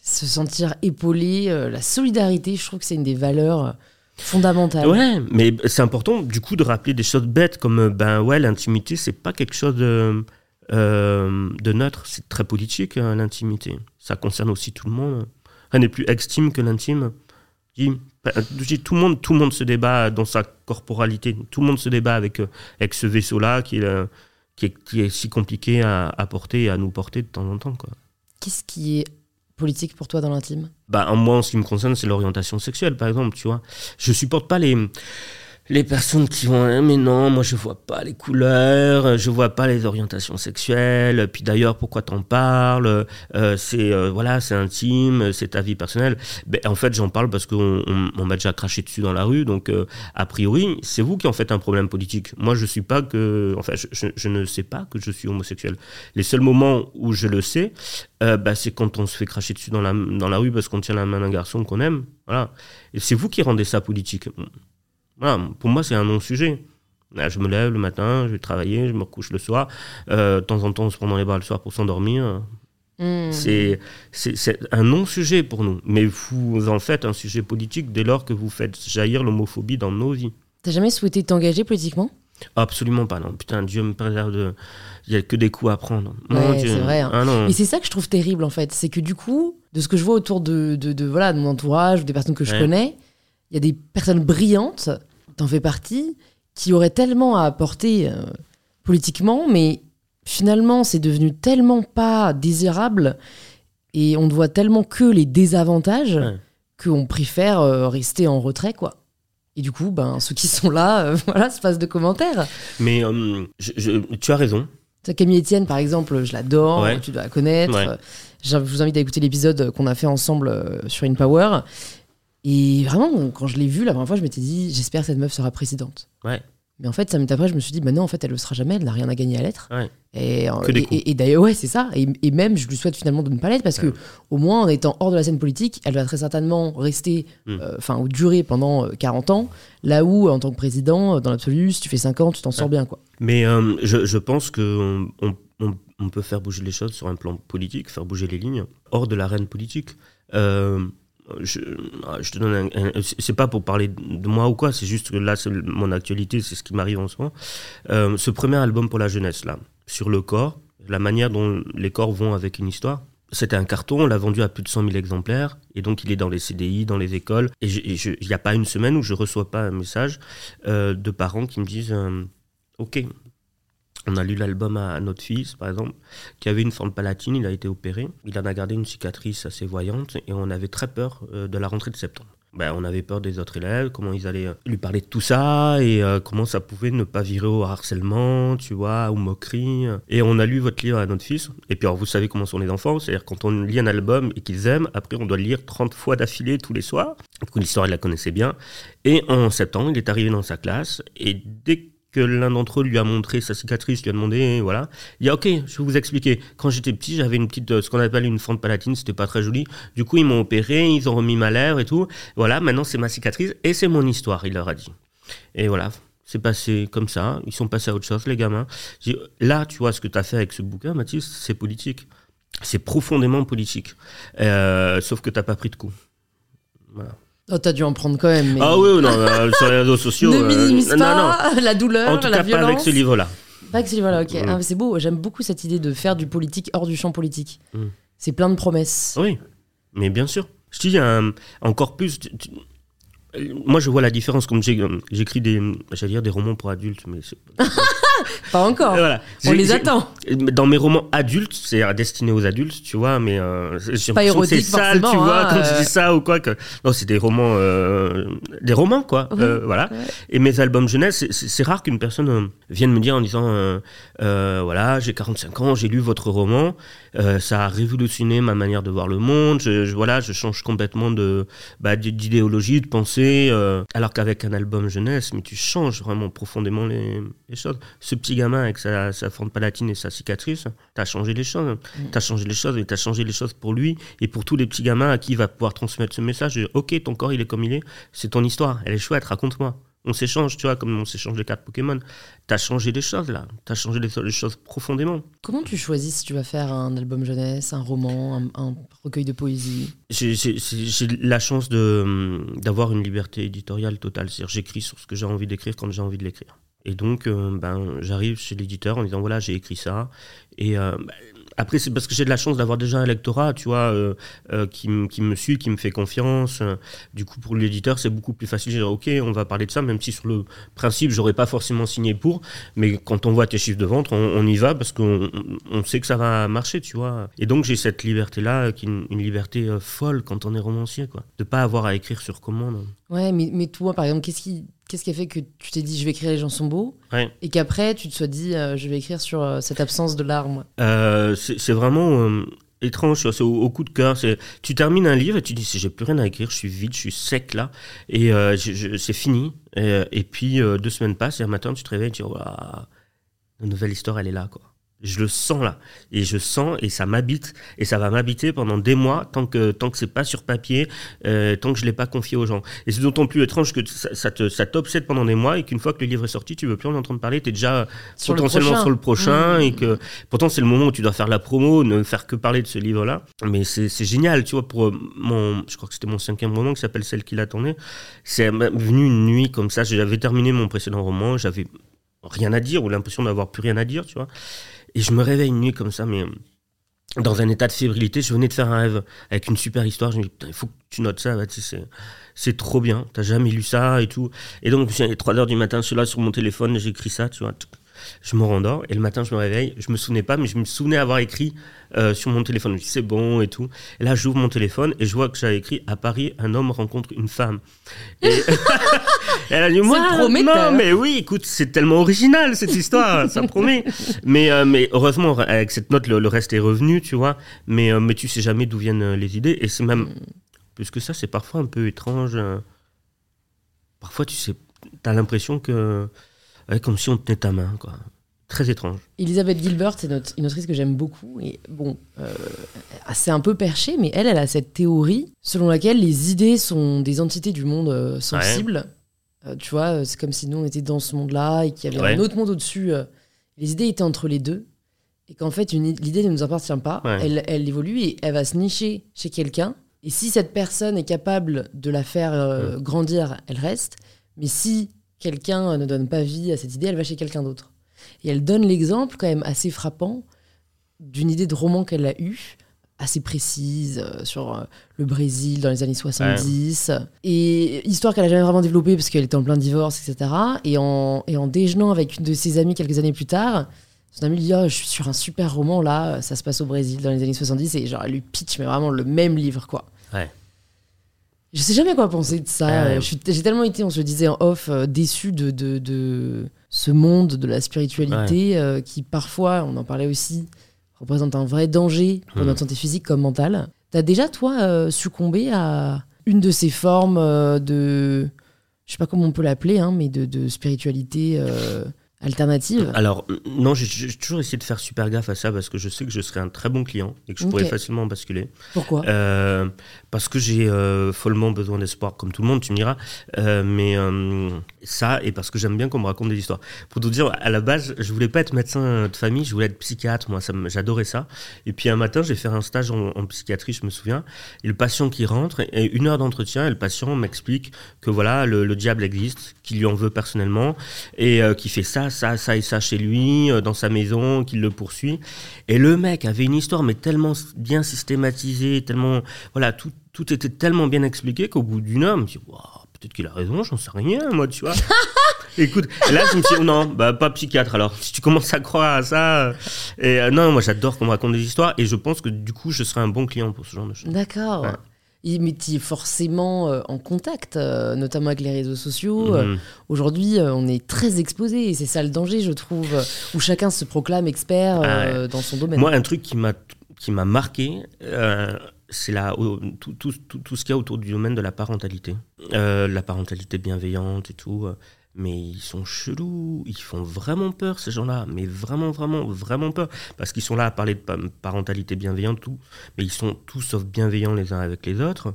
Se sentir épaulé, euh, la solidarité, je trouve que c'est une des valeurs Fondamental. Ouais, mais c'est important du coup de rappeler des choses bêtes comme euh, ben ouais l'intimité c'est pas quelque chose de, euh, de neutre, c'est très politique hein, l'intimité. Ça concerne aussi tout le monde. Rien n'est plus extime que l'intime. Ben, tout le monde, tout le monde se débat dans sa corporalité. Tout le monde se débat avec euh, avec ce vaisseau là qui est, qui est qui est si compliqué à, à porter et à nous porter de temps en temps quoi. Qu'est-ce qui est politique pour toi dans l'intime? Bah, moi, en ce qui me concerne, c'est l'orientation sexuelle, par exemple, tu vois. Je supporte pas les, les personnes qui vont, mais non, moi, je vois pas les couleurs, je vois pas les orientations sexuelles, puis d'ailleurs, pourquoi t'en parles Euh, C'est, euh, voilà, c'est intime, c'est ta vie personnelle. Ben, en fait, j'en parle parce qu'on on, on m'a déjà craché dessus dans la rue, donc, euh, a priori, c'est vous qui en faites un problème politique. Moi, je suis pas que, enfin, je, je- ne sais pas que je suis homosexuel. Les seuls moments où je le sais, bah, c'est quand on se fait cracher dessus dans la, dans la rue parce qu'on tient la main d'un garçon qu'on aime. Voilà. Et c'est vous qui rendez ça politique. Voilà. Pour moi, c'est un non-sujet. Je me lève le matin, je vais travailler, je me recouche le soir. Euh, de temps en temps, on se prend dans les bras le soir pour s'endormir. Hmm. C'est un non-sujet pour nous. Mais vous en faites un sujet politique dès lors que vous faites jaillir l'homophobie dans nos vies. T'as jamais souhaité t'engager politiquement? Absolument pas, non. Putain, Dieu me préserve de. Il n'y a que des coups à prendre. Ouais, c'est vrai, hein. Ah non. Et c'est ça que je trouve terrible en fait, c'est que du coup, de ce que je vois autour de, de, de, voilà, de mon entourage ou des personnes que je Ouais. connais, il y a des personnes brillantes, t'en fais partie, qui auraient tellement à apporter euh, politiquement, mais finalement c'est devenu tellement pas désirable et on ne voit tellement que les désavantages Ouais. qu'on préfère euh, rester en retrait quoi. Et du coup, ben, ceux qui sont là, euh, voilà, se passent de commentaires. Mais je- je- tu as raison. Camille Etienne, par exemple, je l'adore, Ouais. tu dois la connaître. Ouais. Je vous invite à écouter l'épisode qu'on a fait ensemble sur InPower. Et vraiment, quand je l'ai vue la première fois, je m'étais dit, j'espère que cette meuf sera présidente. Ouais. Mais en fait, ça minutes après, je me suis dit, bah non, en fait, elle le sera jamais, elle n'a rien à gagner à l'être. Ouais. Et, euh, et- coups. et- et d'ailleurs, ouais, c'est ça. Et, même, je lui souhaite finalement de ne pas l'être parce Ouais. que, au moins, en étant hors de la scène politique, elle va très certainement rester, Mm. euh, enfin, ou durer pendant euh, 40 ans. Là où, en tant que président, euh, dans l'absolu, si tu fais 5 ans, tu t'en sors bien, quoi. Mais euh, je, je pense qu'on on, on- on peut faire bouger les choses sur un plan politique, faire bouger les lignes, hors de l'arène politique. Euh, je, je te donne un, c'est pas pour parler de moi ou quoi, c'est juste que là, c'est mon actualité, c'est ce qui m'arrive en ce moment. Euh, ce premier album pour la jeunesse, là, sur le corps, la manière dont les corps vont avec une histoire, c'était un carton, on l'a vendu à plus de 100 000 exemplaires, et donc il est dans les CDI, dans les écoles, et il n'y a pas une semaine où je reçois pas un message euh, de parents qui me disent euh, Ok, on a lu l'album à notre fils, par exemple, qui avait une forme palatine, il a été opéré, il en a gardé une cicatrice assez voyante, et on avait très peur euh, de la rentrée de septembre. Ben, on avait peur des autres élèves, comment ils allaient euh, lui parler de tout ça, et euh, comment ça pouvait ne pas virer au harcèlement, tu vois, aux moqueries. Et on a lu votre livre à notre fils, et puis vous savez comment sont les enfants, c'est-à-dire quand on lit un album et qu'ils aiment, après on doit le lire 30 fois d'affilée tous les soirs. Du coup, l'histoire, il la connaissait bien. Et en septembre, il est arrivé dans sa classe, et dès que l'un d'entre eux lui a montré sa cicatrice, lui a demandé, voilà, il a ok, je vais vous expliquer. Quand j'étais petit, j'avais une petite, euh, ce qu'on appelle une fente palatine, c'était pas très joli. Du coup, ils m'ont opéré, ils ont remis ma lèvre et tout. Voilà, maintenant c'est ma cicatrice et c'est mon histoire, il leur a dit. Et voilà, c'est passé comme ça. Ils sont passés à autre chose, les gamins. Dit, Là, tu vois ce que tu as fait avec ce bouquin, Mathis, c'est politique. C'est profondément politique. Euh, sauf que t'as pas pris de coup. Voilà. Oh, t'as dû en prendre quand même. Mais... Ah oui, non, euh, sur les réseaux sociaux. ne euh, minimise non, non. pas la douleur, En tout la cas, violence. pas avec ce livre-là. Pas avec ce livre-là, ok. Mm. Ah, c'est beau, j'aime beaucoup cette idée de faire du politique hors du champ politique. Mm. C'est plein de promesses. Oui, mais bien sûr. Je te dis, encore plus. tu- tu- moi, je vois la différence. Comme euh, j'écris des, j'allais dire des romans pour adultes, mais Pas encore. voilà. On les attend. Dans mes romans adultes, c'est destinés aux adultes, tu vois, mais euh, j'ai que érotique, c'est sale, tu vois, hein, quand euh. tu dis ça ou quoi. Que... Non, c'est des romans, euh, des romans, quoi. Euh, voilà. ouais. Et mes albums jeunesse, c'est- rare qu'une personne euh, vienne me dire en disant, voilà, j'ai 45 ans, j'ai lu votre roman, ça a révolutionné ma manière de voir le monde, je, je- voilà, je change complètement de bah, d'idéologie, de pensée, alors qu'avec un album jeunesse, mais tu changes vraiment profondément les, les choses. Ce petit gamin avec sa, sa forme palatine et sa cicatrice, t'as changé les choses, t'as changé les choses et t'as changé les choses pour lui et pour tous les petits gamins à qui il va pouvoir transmettre ce message. de, ok, ton corps il est comme il est, c'est ton histoire, elle est chouette, raconte-moi. On s'échange, tu vois, comme on s'échange des cartes Pokémon. T'as changé des choses là, t'as changé des, choses profondément. Comment tu choisis si tu vas faire un album jeunesse, un roman, un, recueil de poésie? J'ai la chance d'avoir une liberté éditoriale totale. C'est-à-dire, j'écris sur ce que j'ai envie d'écrire quand j'ai envie de l'écrire. Et donc, euh, ben, j'arrive chez l'éditeur en disant voilà, j'ai écrit ça. Et euh, après, c'est parce que j'ai de la chance d'avoir déjà un lectorat, tu vois, euh, qui, qui, me suit, qui me fait confiance. Du coup, pour l'éditeur, c'est beaucoup plus facile dire, OK, on va parler de ça, même si sur le principe, j'aurais pas forcément signé pour. Mais quand on voit tes chiffres de vente, on, y va parce qu'on on sait que ça va marcher, tu vois. Et donc, j'ai cette liberté-là, qui est une, liberté folle quand on est romancier, quoi. De pas avoir à écrire sur commande. Ouais, mais, mais toi, par exemple, qu'est-ce qui Qu'est-ce qui a fait que tu t'es dit je vais écrire Les gens sont beaux et qu'après tu te sois dit euh, je vais écrire sur euh, cette absence de larmes euh, C'est vraiment étrange, c'est au, coup de cœur. Tu termines un livre et tu dis j'ai plus rien à écrire, je suis vide, je suis sec là et c'est fini. Et, puis deux semaines passent et un matin tu te réveilles et tu dis la nouvelle histoire elle est là quoi. Je le sens là. Et je sens et ça m'habite. Et ça va m'habiter pendant des mois tant que, tant que c'est pas sur papier, euh, tant que je l'ai pas confié aux gens. Et c'est d'autant plus étrange que ça, ça te, ça t'obsède pendant des mois et qu'une fois que le livre est sorti, tu veux plus en entendre parler. Tu es déjà potentiellement sur le prochain. Mmh. Et que pourtant, c'est le moment où tu dois faire la promo, ne faire que parler de ce livre-là. Mais c'est, c'est génial, tu vois, pour euh, mon, je crois que c'était mon cinquième roman qui s'appelle Celle qui l'attendait. C'est venu une nuit comme ça. J'avais terminé mon précédent roman. J'avais rien à dire ou l'impression d'avoir plus rien à dire, tu vois. Et je me réveille une nuit comme ça, mais dans un état de fébrilité. Je venais de faire un rêve avec une super histoire. Je me dis, il faut que tu notes ça, c'est trop bien. T'as jamais lu ça et tout. Et donc, il est 3 heures du matin, je suis là sur mon téléphone, j'écris ça, je me rendors et le matin je me réveille, je me souvenais pas, mais je me souvenais avoir écrit euh, sur mon téléphone. Je c'est bon et tout. Et là j'ouvre mon téléphone et je vois que j'avais écrit à Paris un homme rencontre une femme. Et, elle a dit moi non mais oui écoute c'est tellement original cette histoire, ça promet. Mais euh, mais heureusement avec cette note le, reste est revenu tu vois. Mais euh, mais tu sais jamais d'où viennent les idées et c'est même plus que ça c'est parfois un peu étrange. Parfois tu sais t'as l'impression que comme si on tenait ta main, quoi. Très étrange. Elisabeth Gilbert, c'est une autrice que j'aime beaucoup. Et bon, euh, c'est un peu perché, mais elle, elle a cette théorie selon laquelle les idées sont des entités du monde euh, sensible. Euh, tu vois, c'est comme si nous, on était dans ce monde-là et qu'il y avait un autre monde au-dessus. les idées étaient entre les deux. Et qu'en fait, l'idée ne nous appartient pas. Elle, elle évolue et elle va se nicher chez quelqu'un. Et si cette personne est capable de la faire grandir, elle reste. Mais si quelqu'un ne donne pas vie à cette idée, elle va chez quelqu'un d'autre. Et elle donne l'exemple quand même assez frappant d'une idée de roman qu'elle a eue, assez précise, euh, sur euh, le Brésil dans les années 70. Et histoire qu'elle n'a jamais vraiment développée parce qu'elle était en plein divorce, etc. Et en, et en déjeunant avec une de ses amies quelques années plus tard, son amie lui dit oh, Je suis sur un super roman là, ça se passe au Brésil dans les années 70. Et genre, elle lui pitch, mais vraiment le même livre, quoi. Ouais. Je sais jamais quoi penser de ça. J'ai tellement été, on se le disait en off, euh, déçu de, de, de, ce monde de la spiritualité euh, qui parfois, on en parlait aussi, représente un vrai danger pour hmm. notre santé physique comme mentale. T'as déjà, toi, euh, succombé à une de ces formes de. Je sais pas comment on peut l'appeler, hein, mais de, de spiritualité alternative Alors, non, j'ai toujours essayé de faire super gaffe à ça parce que je sais que je serais un très bon client et que je pourrais facilement basculer. Pourquoi? Euh, Parce que j'ai euh, follement besoin d'espoir, comme tout le monde, tu me diras. Euh, mais ça, et parce que j'aime bien qu'on me raconte des histoires. Pour te dire, à la base, je voulais pas être médecin de famille, je voulais être psychiatre, moi, j'adorais ça. Et puis un matin, j'ai fait un stage en, psychiatrie, je me souviens. Et le patient qui rentre, et une heure d'entretien, et le patient m'explique que voilà, le, le diable existe, qu'il lui en veut personnellement, et qui fait ça, ça, ça et ça chez lui, euh, dans sa maison, qu'il le poursuit. Et le mec avait une histoire, mais tellement bien systématisée, tellement. Voilà, tout, tout était tellement bien expliqué qu'au bout d'une heure, je me suis dit, peut-être qu'il a raison, j'en sais rien, moi, tu vois. Écoute, là, je me suis dit, non, bah, pas psychiatre alors. Si tu commences à croire à ça. Euh, et euh, non, moi, j'adore qu'on me raconte des histoires et je pense que du coup, je serai un bon client pour ce genre de choses. D'accord mais tu es forcément euh, en contact, euh, notamment avec les réseaux sociaux. Euh, mhm. Aujourd'hui, on est très exposé et c'est ça le danger, je trouve, où chacun se proclame expert ah dans son domaine. Moi, un truc qui m'a qui m'a marqué, c'est tout, tout, tout, tout, ce qu'il y a autour du domaine de la parentalité, la parentalité bienveillante et tout mais ils sont chelous, ils font vraiment peur ces gens-là, mais vraiment, vraiment, vraiment peur, parce qu'ils sont là à parler de parentalité bienveillante, tout, mais ils sont tous sauf bienveillants les uns avec les autres.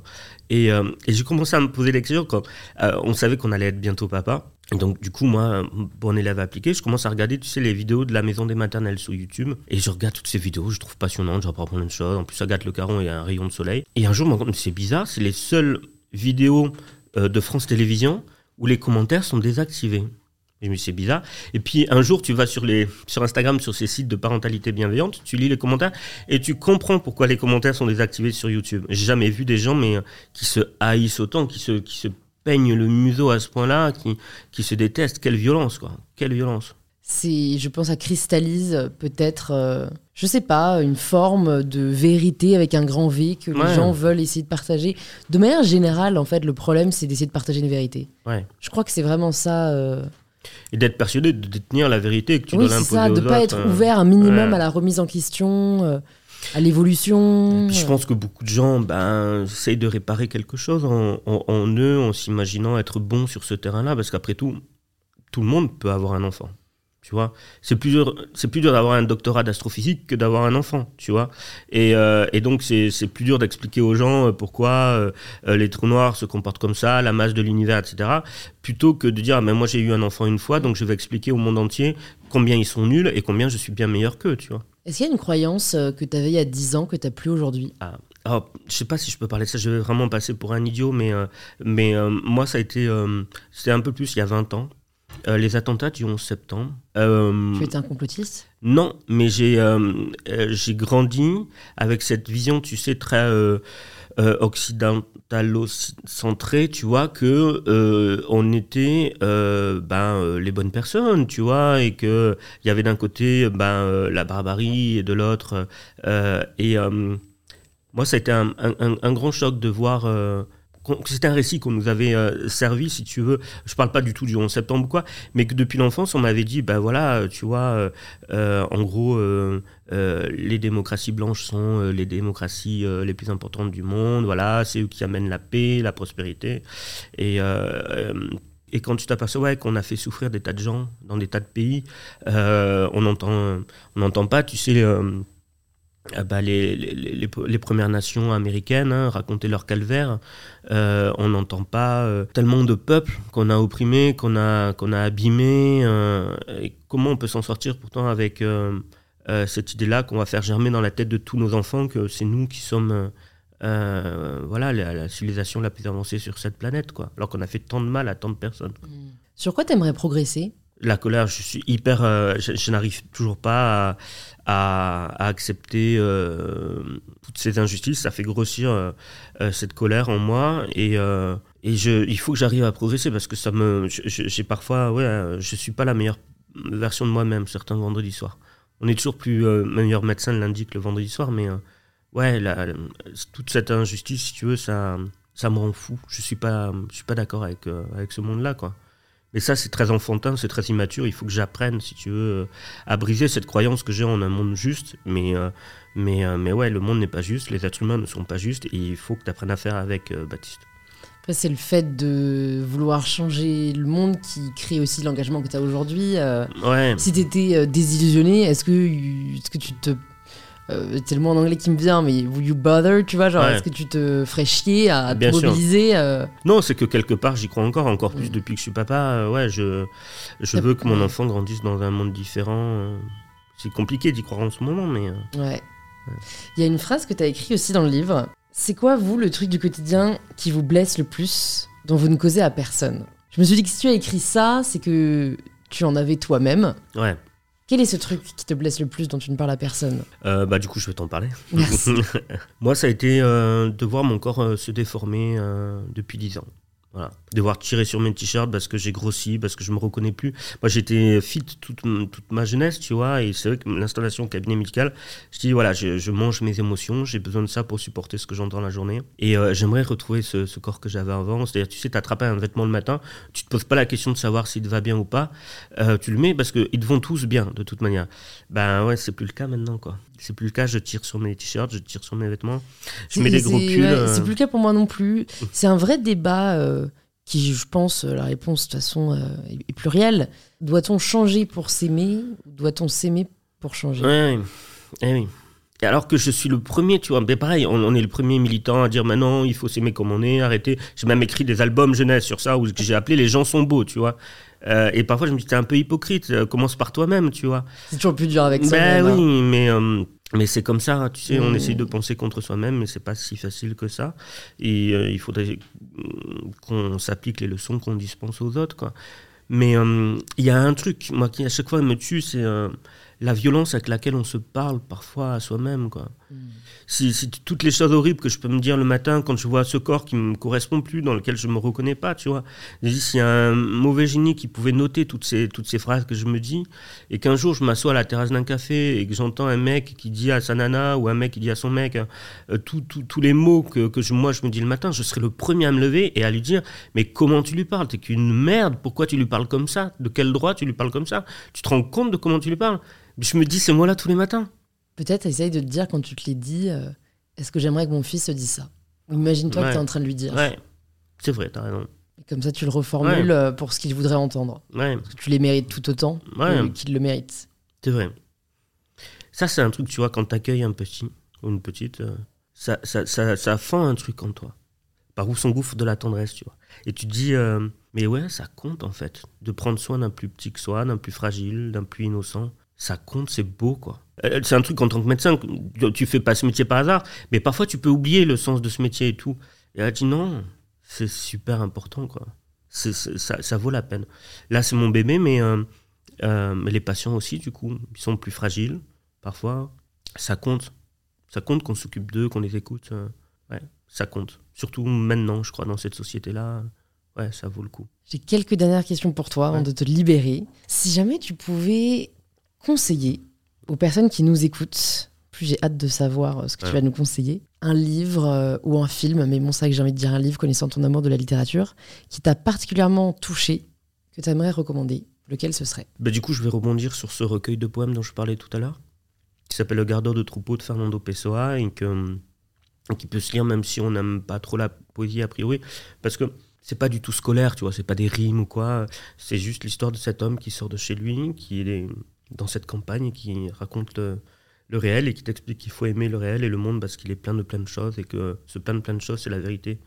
Et, euh, et j'ai commencé à me poser des questions quand euh, on savait qu'on allait être bientôt papa. donc, du coup, moi, bon élève appliqué, je commence à regarder, tu sais, les vidéos de la maison des maternelles sur YouTube. Et je regarde toutes ces vidéos, je trouve passionnantes, j'apprends plein de choses. En plus, ça gâte le caron, il y a un rayon de soleil. Et un jour, je me rends compte, c'est bizarre, c'est les seules vidéos euh, de France Télévisions où les commentaires sont désactivés. C'est bizarre. Et puis, un jour, tu vas sur, les, sur Instagram, sur ces sites de parentalité bienveillante, tu lis les commentaires et tu comprends pourquoi les commentaires sont désactivés sur YouTube. J'ai jamais vu des gens, mais euh, qui se haïssent autant, qui se, qui se peignent le museau à ce point-là, qui, qui se détestent. Quelle violence, quoi. Quelle violence. Je pense, ça cristallise peut-être, euh, je sais pas, une forme de vérité avec un grand V que les gens veulent essayer de partager. De manière générale, en fait, le problème, c'est d'essayer de partager une vérité. Ouais. Je crois que c'est vraiment ça. Euh, Et d'être persuadé de détenir la vérité que tu dois Oui, c'est imposer ça, de pas autres, être hein. ouvert un minimum Ouais. à la remise en question, euh, à l'évolution. Puis je pense que beaucoup de gens ben, essayent de réparer quelque chose en, en- en eux, en s'imaginant être bon sur ce terrain-là, parce qu'après tout, tout le monde peut avoir un enfant. Tu vois, c'est plus dur, c'est plus dur d'avoir un doctorat d'astrophysique que d'avoir un enfant, tu vois. Et, euh, et donc c'est, c'est plus dur d'expliquer aux gens euh, pourquoi euh, les trous noirs se comportent comme ça, la masse de l'univers, etc. Plutôt que de dire, ah, mais moi j'ai eu un enfant une fois, donc je vais expliquer au monde entier combien ils sont nuls et combien je suis bien meilleur qu'eux, tu vois. Est-ce qu'il y a une croyance que tu avais il y a 10 ans que tu n'as plus aujourd'hui? Alors, je sais pas si je peux parler de ça, je vais vraiment passer pour un idiot, mais, euh, mais euh, moi, ça a été. euh, C'était un peu plus il y a 20 ans. Euh, les attentats du 11 septembre. Euh, Tu étais un complotiste? Non, mais j'ai euh, euh, j'ai grandi avec cette vision, tu sais, très euh, euh, occidentalo-centrée, tu vois, que euh, on était euh, ben, euh, les bonnes personnes, tu vois, et que il y avait d'un côté ben, euh, la barbarie et de l'autre. euh, et euh, moi, ça a été un, un- un- un grand choc de voir. Euh, c'était un récit qu'on nous avait euh, servi, si tu veux. Je parle pas du tout du 11 septembre quoi, mais que depuis l'enfance, on m'avait dit, ben voilà, tu vois, euh, euh, en gros, euh, euh, les démocraties blanches sont euh, les démocraties euh, les plus importantes du monde. Voilà, c'est eux qui amènent la paix, la prospérité. Et, euh, euh, quand tu t'aperçois qu'on a fait souffrir des tas de gens dans des tas de pays, euh, on n'entend pas, tu sais. Ah bah, les, les, les, les Premières Nations américaines hein, raconter leur calvaire. Euh, on n'entend pas euh, tellement de peuples qu'on a opprimés, qu'on a, qu'on a abîmés. euh, et comment on peut s'en sortir pourtant avec cette idée-là qu'on va faire germer dans la tête de tous nos enfants que c'est nous qui sommes voilà, la, la civilisation la plus avancée sur cette planète, quoi. alors qu'on a fait tant de mal à tant de personnes. Sur quoi t'aimerais progresser? La colère, je suis hyper. euh, je je n'arrive toujours pas à, à- accepter euh, toutes ces injustices. Ça fait grossir euh, euh, cette colère en moi. Et, euh, il faut que j'arrive à progresser parce que ça me. J'ai parfois. Ouais, je suis pas la meilleure version de moi-même certains vendredis soirs. On est toujours plus meilleur médecin le lundi que le vendredi soir, mais ouais, toute cette injustice, si tu veux, ça, ça me rend fou. Je suis pas, je suis pas d'accord avec, avec ce monde-là, quoi. Mais ça, c'est très enfantin, c'est très immature. Il faut que j'apprenne, si tu veux, euh, à briser cette croyance que j'ai en un monde juste. Mais, euh, mais, euh, mais ouais, le monde n'est pas juste, les êtres humains ne sont pas justes, et il faut que tu apprennes à faire avec, euh, Baptiste. Après, c'est le fait de vouloir changer le monde qui crée aussi l'engagement que tu as aujourd'hui. euh, Ouais, si tu étais désillusionné, est-ce que, est que tu te. Euh, c'est le mot en anglais qui me vient, mais will you bother, tu vois, genre, Ouais. est-ce que tu te ferais chier à te Bien sûr. mobiliser euh, non, c'est que quelque part, j'y crois encore, encore plus depuis que je suis papa. euh, ouais, je, je veux que mon enfant grandisse dans un monde différent. euh. C'est compliqué d'y croire en ce moment, mais. Ouais. Il y a une phrase que tu as écrite aussi dans le livre. C'est quoi, vous, le truc du quotidien qui vous blesse le plus, dont vous ne causez à personne? Je me suis dit que si tu as écrit ça, c'est que tu en avais toi-même. ouais. Quel est ce truc qui te blesse le plus dont tu ne parles à personne Euh, bah, du coup, je vais t'en parler. Merci. Moi, ça a été euh, de voir mon corps euh, se déformer depuis 10 ans. Voilà. Devoir tirer sur mes t-shirts parce que j'ai grossi, parce que je me reconnais plus. Moi, j'étais fit toute, toute ma jeunesse, tu vois, et c'est vrai que l'installation au cabinet médical, je dis, voilà, je, je mange mes émotions, j'ai besoin de ça pour supporter ce que j'entends la journée. Et euh, j'aimerais retrouver ce, ce corps que j'avais avant. C'est-à-dire, tu sais, t'attrapes un vêtement le matin, tu te poses pas la question de savoir s'il te va bien ou pas, euh, tu le mets parce qu'ils te vont tous bien, de toute manière. Ben ouais, c'est plus le cas maintenant, quoi. C'est plus le cas, je tire sur mes t-shirts, je tire sur mes vêtements, je mets C'est- des gros c'est- pulls. ouais, euh, C'est plus le cas pour moi non plus. C'est un vrai débat euh, qui, je pense, euh, la réponse de toute façon euh, est plurielle. Doit-on changer pour s'aimer doit-on s'aimer pour changer? Ouais, eh oui. Et alors que je suis le premier, tu vois, mais pareil, on, on est le premier militant à dire maintenant il faut s'aimer comme on est, arrêter. J'ai même écrit des albums jeunesse sur ça où j'ai appelé Les gens sont beaux, tu vois. Euh, et parfois, je me dis, t'es un peu hypocrite, euh, commence par toi-même, tu vois. C'est toujours plus dur avec ça. Ben hein. oui, mais, euh, mais c'est comme ça, tu sais, on Mm. essaye de penser contre soi-même, mais c'est pas si facile que ça. Et il faudrait mm, qu'on s'applique les leçons qu'on dispense aux autres, quoi. Mais il y a un truc, moi, qui à chaque fois me tue, c'est la violence avec laquelle on se parle parfois à soi-même, quoi. Mm. Si, si t- toutes les choses horribles que je peux me dire le matin quand je vois ce corps qui me correspond plus, dans lequel je me reconnais pas, tu vois. S'il y a un mauvais génie qui pouvait noter toutes ces, toutes ces phrases que je me dis, et qu'un jour je m'assois à la terrasse d'un café et que j'entends un mec qui dit à sa nana ou un mec qui dit à son mec euh, tout- tous les mots que, que moi je me dis le matin, je serai le premier à me lever et à lui dire Mais comment tu lui parles? T'es qu'une merde, pourquoi tu lui parles comme ça? De quel droit tu lui parles comme ça? Tu te rends compte de comment tu lui parles Je me dis ces mots-là tous les matins. Peut-être essaye de te dire quand tu te les dis, euh, est-ce que j'aimerais que mon fils se dise ça Imagine-toi que tu es en train de lui dire. Ouais, c'est vrai, t'as raison. Et Comme ça, tu le reformules Ouais. euh, pour ce qu'il voudrait entendre. Ouais, Parce que tu les mérites tout autant Ouais. qu'il le mérite. c'est vrai. Ça, c'est un truc, tu vois, quand t'accueilles un petit ou une petite, euh, ça, ça, ça, ça fend un truc en toi. Par où s'engouffre de la tendresse, tu vois. Et tu te dis, euh, mais ouais, ça compte en fait, de prendre soin d'un plus petit que soi, d'un plus fragile, d'un plus innocent. Ça compte, c'est beau, quoi. Euh, C'est un truc en tant que médecin, tu fais pas ce métier par hasard, mais parfois tu peux oublier le sens de ce métier et tout. Et là, tu dis non, c'est super important, quoi. Ça, ça vaut la peine. Là, c'est mon bébé, mais, euh, euh, mais les patients aussi, du coup, ils sont plus fragiles, parfois. Ça compte. Ça compte qu'on s'occupe d'eux, qu'on les écoute. euh, ouais, ça compte. Surtout maintenant, je crois, dans cette société-là. Ouais, ça vaut le coup. J'ai quelques dernières questions pour toi avant de te libérer. Si jamais tu pouvais conseiller aux personnes qui nous écoutent, plus j'ai hâte de savoir euh, ce que tu vas nous conseiller, un livre euh, ou un film, mais bon, c'est vrai que j'ai envie de dire un livre connaissant ton amour de la littérature, qui t'a particulièrement touché, que tu aimerais recommander, lequel ce serait? Bah, du coup, je vais rebondir sur ce recueil de poèmes dont je parlais tout à l'heure, qui s'appelle Le gardeur de troupeau de Fernando Pessoa, et que, qui peut se lire même si on n'aime pas trop la poésie a priori, parce que c'est pas du tout scolaire, tu vois, c'est pas des rimes ou quoi, c'est juste l'histoire de cet homme qui sort de chez lui, qui est dans cette campagne, qui raconte le, le réel et qui t'explique qu'il faut aimer le réel et le monde parce qu'il est plein de plein de choses et que ce plein de plein de choses, c'est la vérité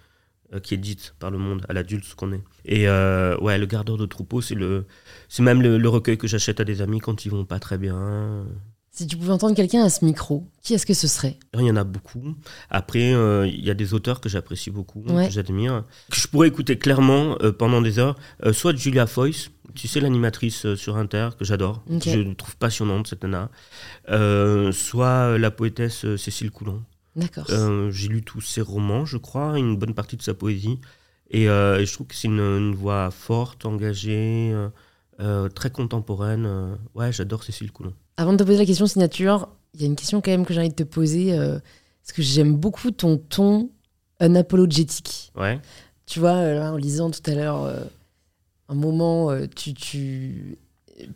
euh, qui est dite par le monde, à l'adulte ce qu'on est. Et euh, ouais, le gardeur de troupeau, c'est le, c'est même le, le recueil que j'achète à des amis quand ils vont pas très bien. Si tu pouvais entendre quelqu'un à ce micro, qui est-ce que ce serait? Il y en a beaucoup. Après, euh, il y a des auteurs que j'apprécie beaucoup, Ouais. que j'admire, que je pourrais écouter clairement euh, pendant des heures. Euh, soit Julia Foyce, tu sais, l'animatrice sur Inter, que j'adore, Ok. que je trouve passionnante, cette nana. Soit la poétesse Cécile Coulon. D'accord. J'ai lu tous ses romans, je crois, une bonne partie de sa poésie. Et, et je trouve que c'est une, une voix forte, engagée, très contemporaine. ouais, j'adore Cécile Coulon. Avant de te poser la question signature, il y a une question quand même que j'ai envie de te poser, euh, parce que j'aime beaucoup ton ton unapologétique. Ouais. Tu vois, euh, là, en lisant tout à l'heure, euh, un moment, euh, tu, tu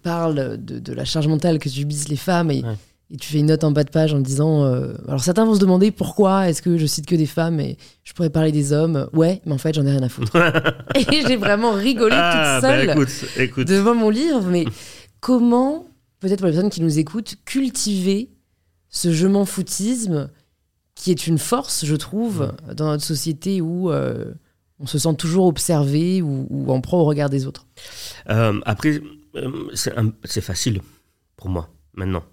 parles de, de la charge mentale que subissent les femmes et, Ouais. et tu fais une note en bas de page en disant. alors certains vont se demander pourquoi est-ce que je cite que des femmes et je pourrais parler des hommes. Ouais, mais en fait, j'en ai rien à foutre. et j'ai vraiment rigolé Ah, toute bah, seule écoute, écoute. devant mon livre, mais comment, peut-être pour les personnes qui nous écoutent, cultiver ce je m'en foutisme qui est une force, je trouve, dans notre société où euh, on se sent toujours observé ou, ou en proie au regard des autres. Euh, après, euh, c'est facile pour moi maintenant.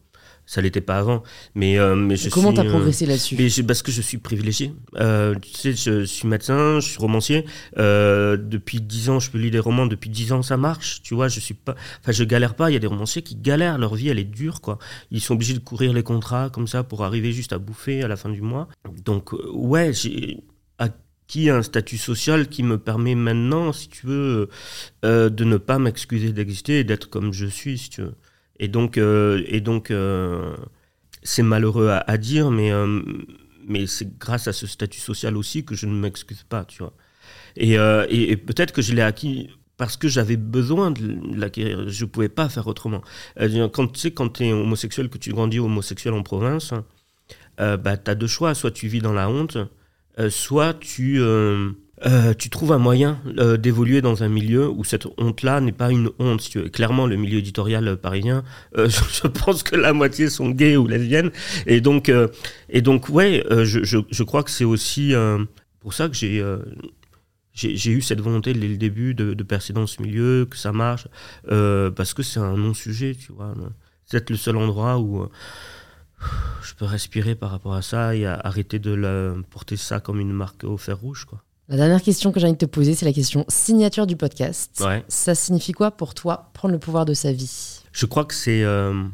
Ça l'était pas avant, mais euh, mais je comment t'as euh, progressé là-dessus parce que je suis privilégié. Euh, tu sais, je suis médecin, je suis romancier. Euh, depuis 10 ans, je peux lire des romans. Depuis 10 ans, ça marche. Tu vois, je suis pas. Enfin, je galère pas. Il y a des romanciers qui galèrent. Leur vie, elle est dure, quoi. Ils sont obligés de courir les contrats comme ça pour arriver juste à bouffer à la fin du mois. Donc, ouais, j'ai acquis un statut social qui me permet maintenant, si tu veux, de ne pas m'excuser d'exister et d'être comme je suis, si tu veux. Et donc, euh, et donc euh, c'est malheureux à, dire, mais, euh, mais c'est grâce à ce statut social aussi que je ne m'excuse pas, tu vois. Et, et, peut-être que je l'ai acquis parce que j'avais besoin de l'acquérir. Je ne pouvais pas faire autrement. Quand tu sais, quand tu es homosexuel, que tu grandis homosexuel en province, bah, tu as deux choix. Soit tu vis dans la honte, soit tu, euh, tu trouves un moyen euh, d'évoluer dans un milieu où cette honte-là n'est pas une honte. Si tu. Clairement, le milieu éditorial euh, parisien, je, pense que la moitié sont gays ou lesbiennes. Et donc, et donc ouais, je, crois que c'est aussi pour ça que j'ai... eu cette volonté dès le début de, de, percer dans ce milieu, que ça marche, parce que c'est un non-sujet, tu vois. C'est peut-être le seul endroit où je peux respirer par rapport à ça et arrêter de porter ça comme une marque au fer rouge, quoi. La dernière question que j'ai envie de te poser, c'est la question signature du podcast. Ouais. Ça signifie quoi pour toi prendre le pouvoir de sa vie? Je crois que c'est euh,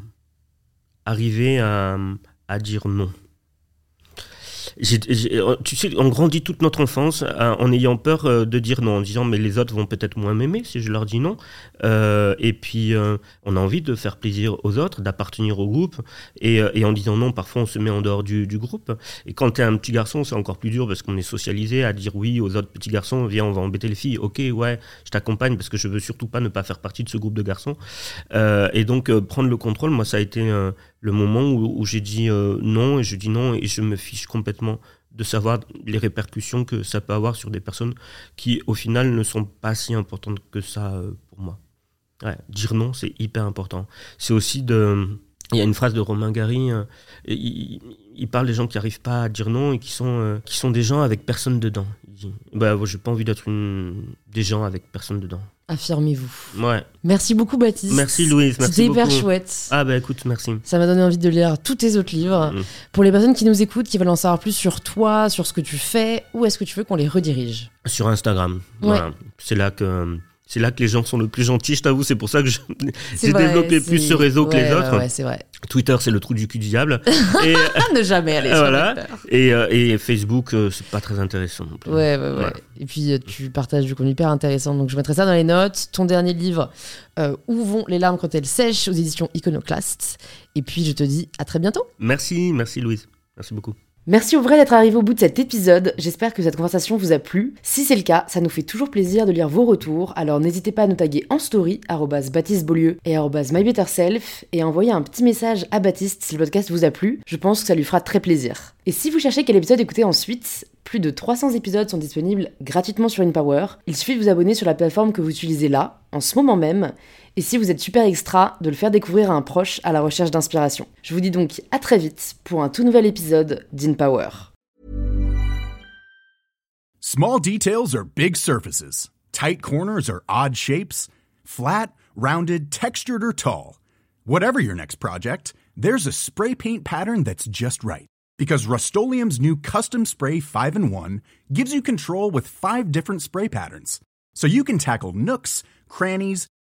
arriver à, à dire non. Euh, tu sais, on grandit toute notre enfance euh, en ayant peur euh, de dire non, en disant mais les autres vont peut-être moins m'aimer si je leur dis non. et puis on a envie de faire plaisir aux autres, d'appartenir au groupe. Et, en disant non, parfois on se met en dehors du, groupe. Et quand tu es un petit garçon, c'est encore plus dur parce qu'on est socialisé à dire oui aux autres petits garçons, viens, on va embêter les filles. Ok, ouais, je t'accompagne parce que je veux surtout pas ne pas faire partie de ce groupe de garçons. et donc prendre le contrôle, moi ça a été le moment où, j'ai dit euh, non et je dis non et je me fiche complètement de savoir les répercussions que ça peut avoir sur des personnes qui au final ne sont pas si importantes que ça euh, pour moi. dire non, c'est hyper important. C'est aussi de... Il y a une phrase de Romain Gary, euh, il, parle des gens qui n'arrivent pas à dire non et qui sont, qui sont des gens avec personne dedans. Il dit, bah, j'ai pas envie d'être des gens avec personne dedans. Affirmez-vous. Ouais. Merci beaucoup, Baptiste. Merci, Louise. C'était hyper chouette. Ah, bah écoute, merci. Ça m'a donné envie de lire tous tes autres livres. Mm. Pour les personnes qui nous écoutent, qui veulent en savoir plus sur toi, sur ce que tu fais, où est-ce que tu veux qu'on les redirige? Sur Instagram. Voilà. C'est là que c'est là que les gens sont le plus gentils, je t'avoue. C'est pour ça que j'ai développé plus ce réseau que les autres. Ouais, c'est vrai. Twitter, c'est le trou du cul du diable. et, ne jamais aller sur Twitter. Et, euh, et Facebook, euh, c'est pas très intéressant non plus. Ouais, ouais. Et puis, euh, tu partages du contenu hyper intéressant. Donc, je mettrai ça dans les notes. Ton dernier livre, Où vont les larmes quand elles sèchent, aux éditions Iconoclast. Et puis, je te dis à très bientôt. Merci, merci Louise. Merci beaucoup. Merci au vrai d'être arrivé au bout de cet épisode. J'espère que cette conversation vous a plu. Si c'est le cas, ça nous fait toujours plaisir de lire vos retours. Alors n'hésitez pas à nous taguer en story Baptiste Beaulieu et @mybetterself et à envoyer un petit message à Baptiste si le podcast vous a plu. Je pense que ça lui fera très plaisir. Et si vous cherchez quel épisode écouter ensuite, plus de 300 épisodes sont disponibles gratuitement sur InPower. Il suffit de vous abonner sur la plateforme que vous utilisez là, en ce moment même, si vous êtes super extra, de le faire découvrir à un proche à la recherche d'inspiration. Je vous dis donc à très vite pour un tout nouvel épisode d'InPower. Small details are big surfaces. Tight corners are odd shapes. Flat, rounded, textured or tall. Whatever your next project, there's a spray paint pattern that's just right. Because Rust-Oleum's new Custom Spray 5 in 1 gives you control with five different spray patterns. So you can tackle nooks, crannies,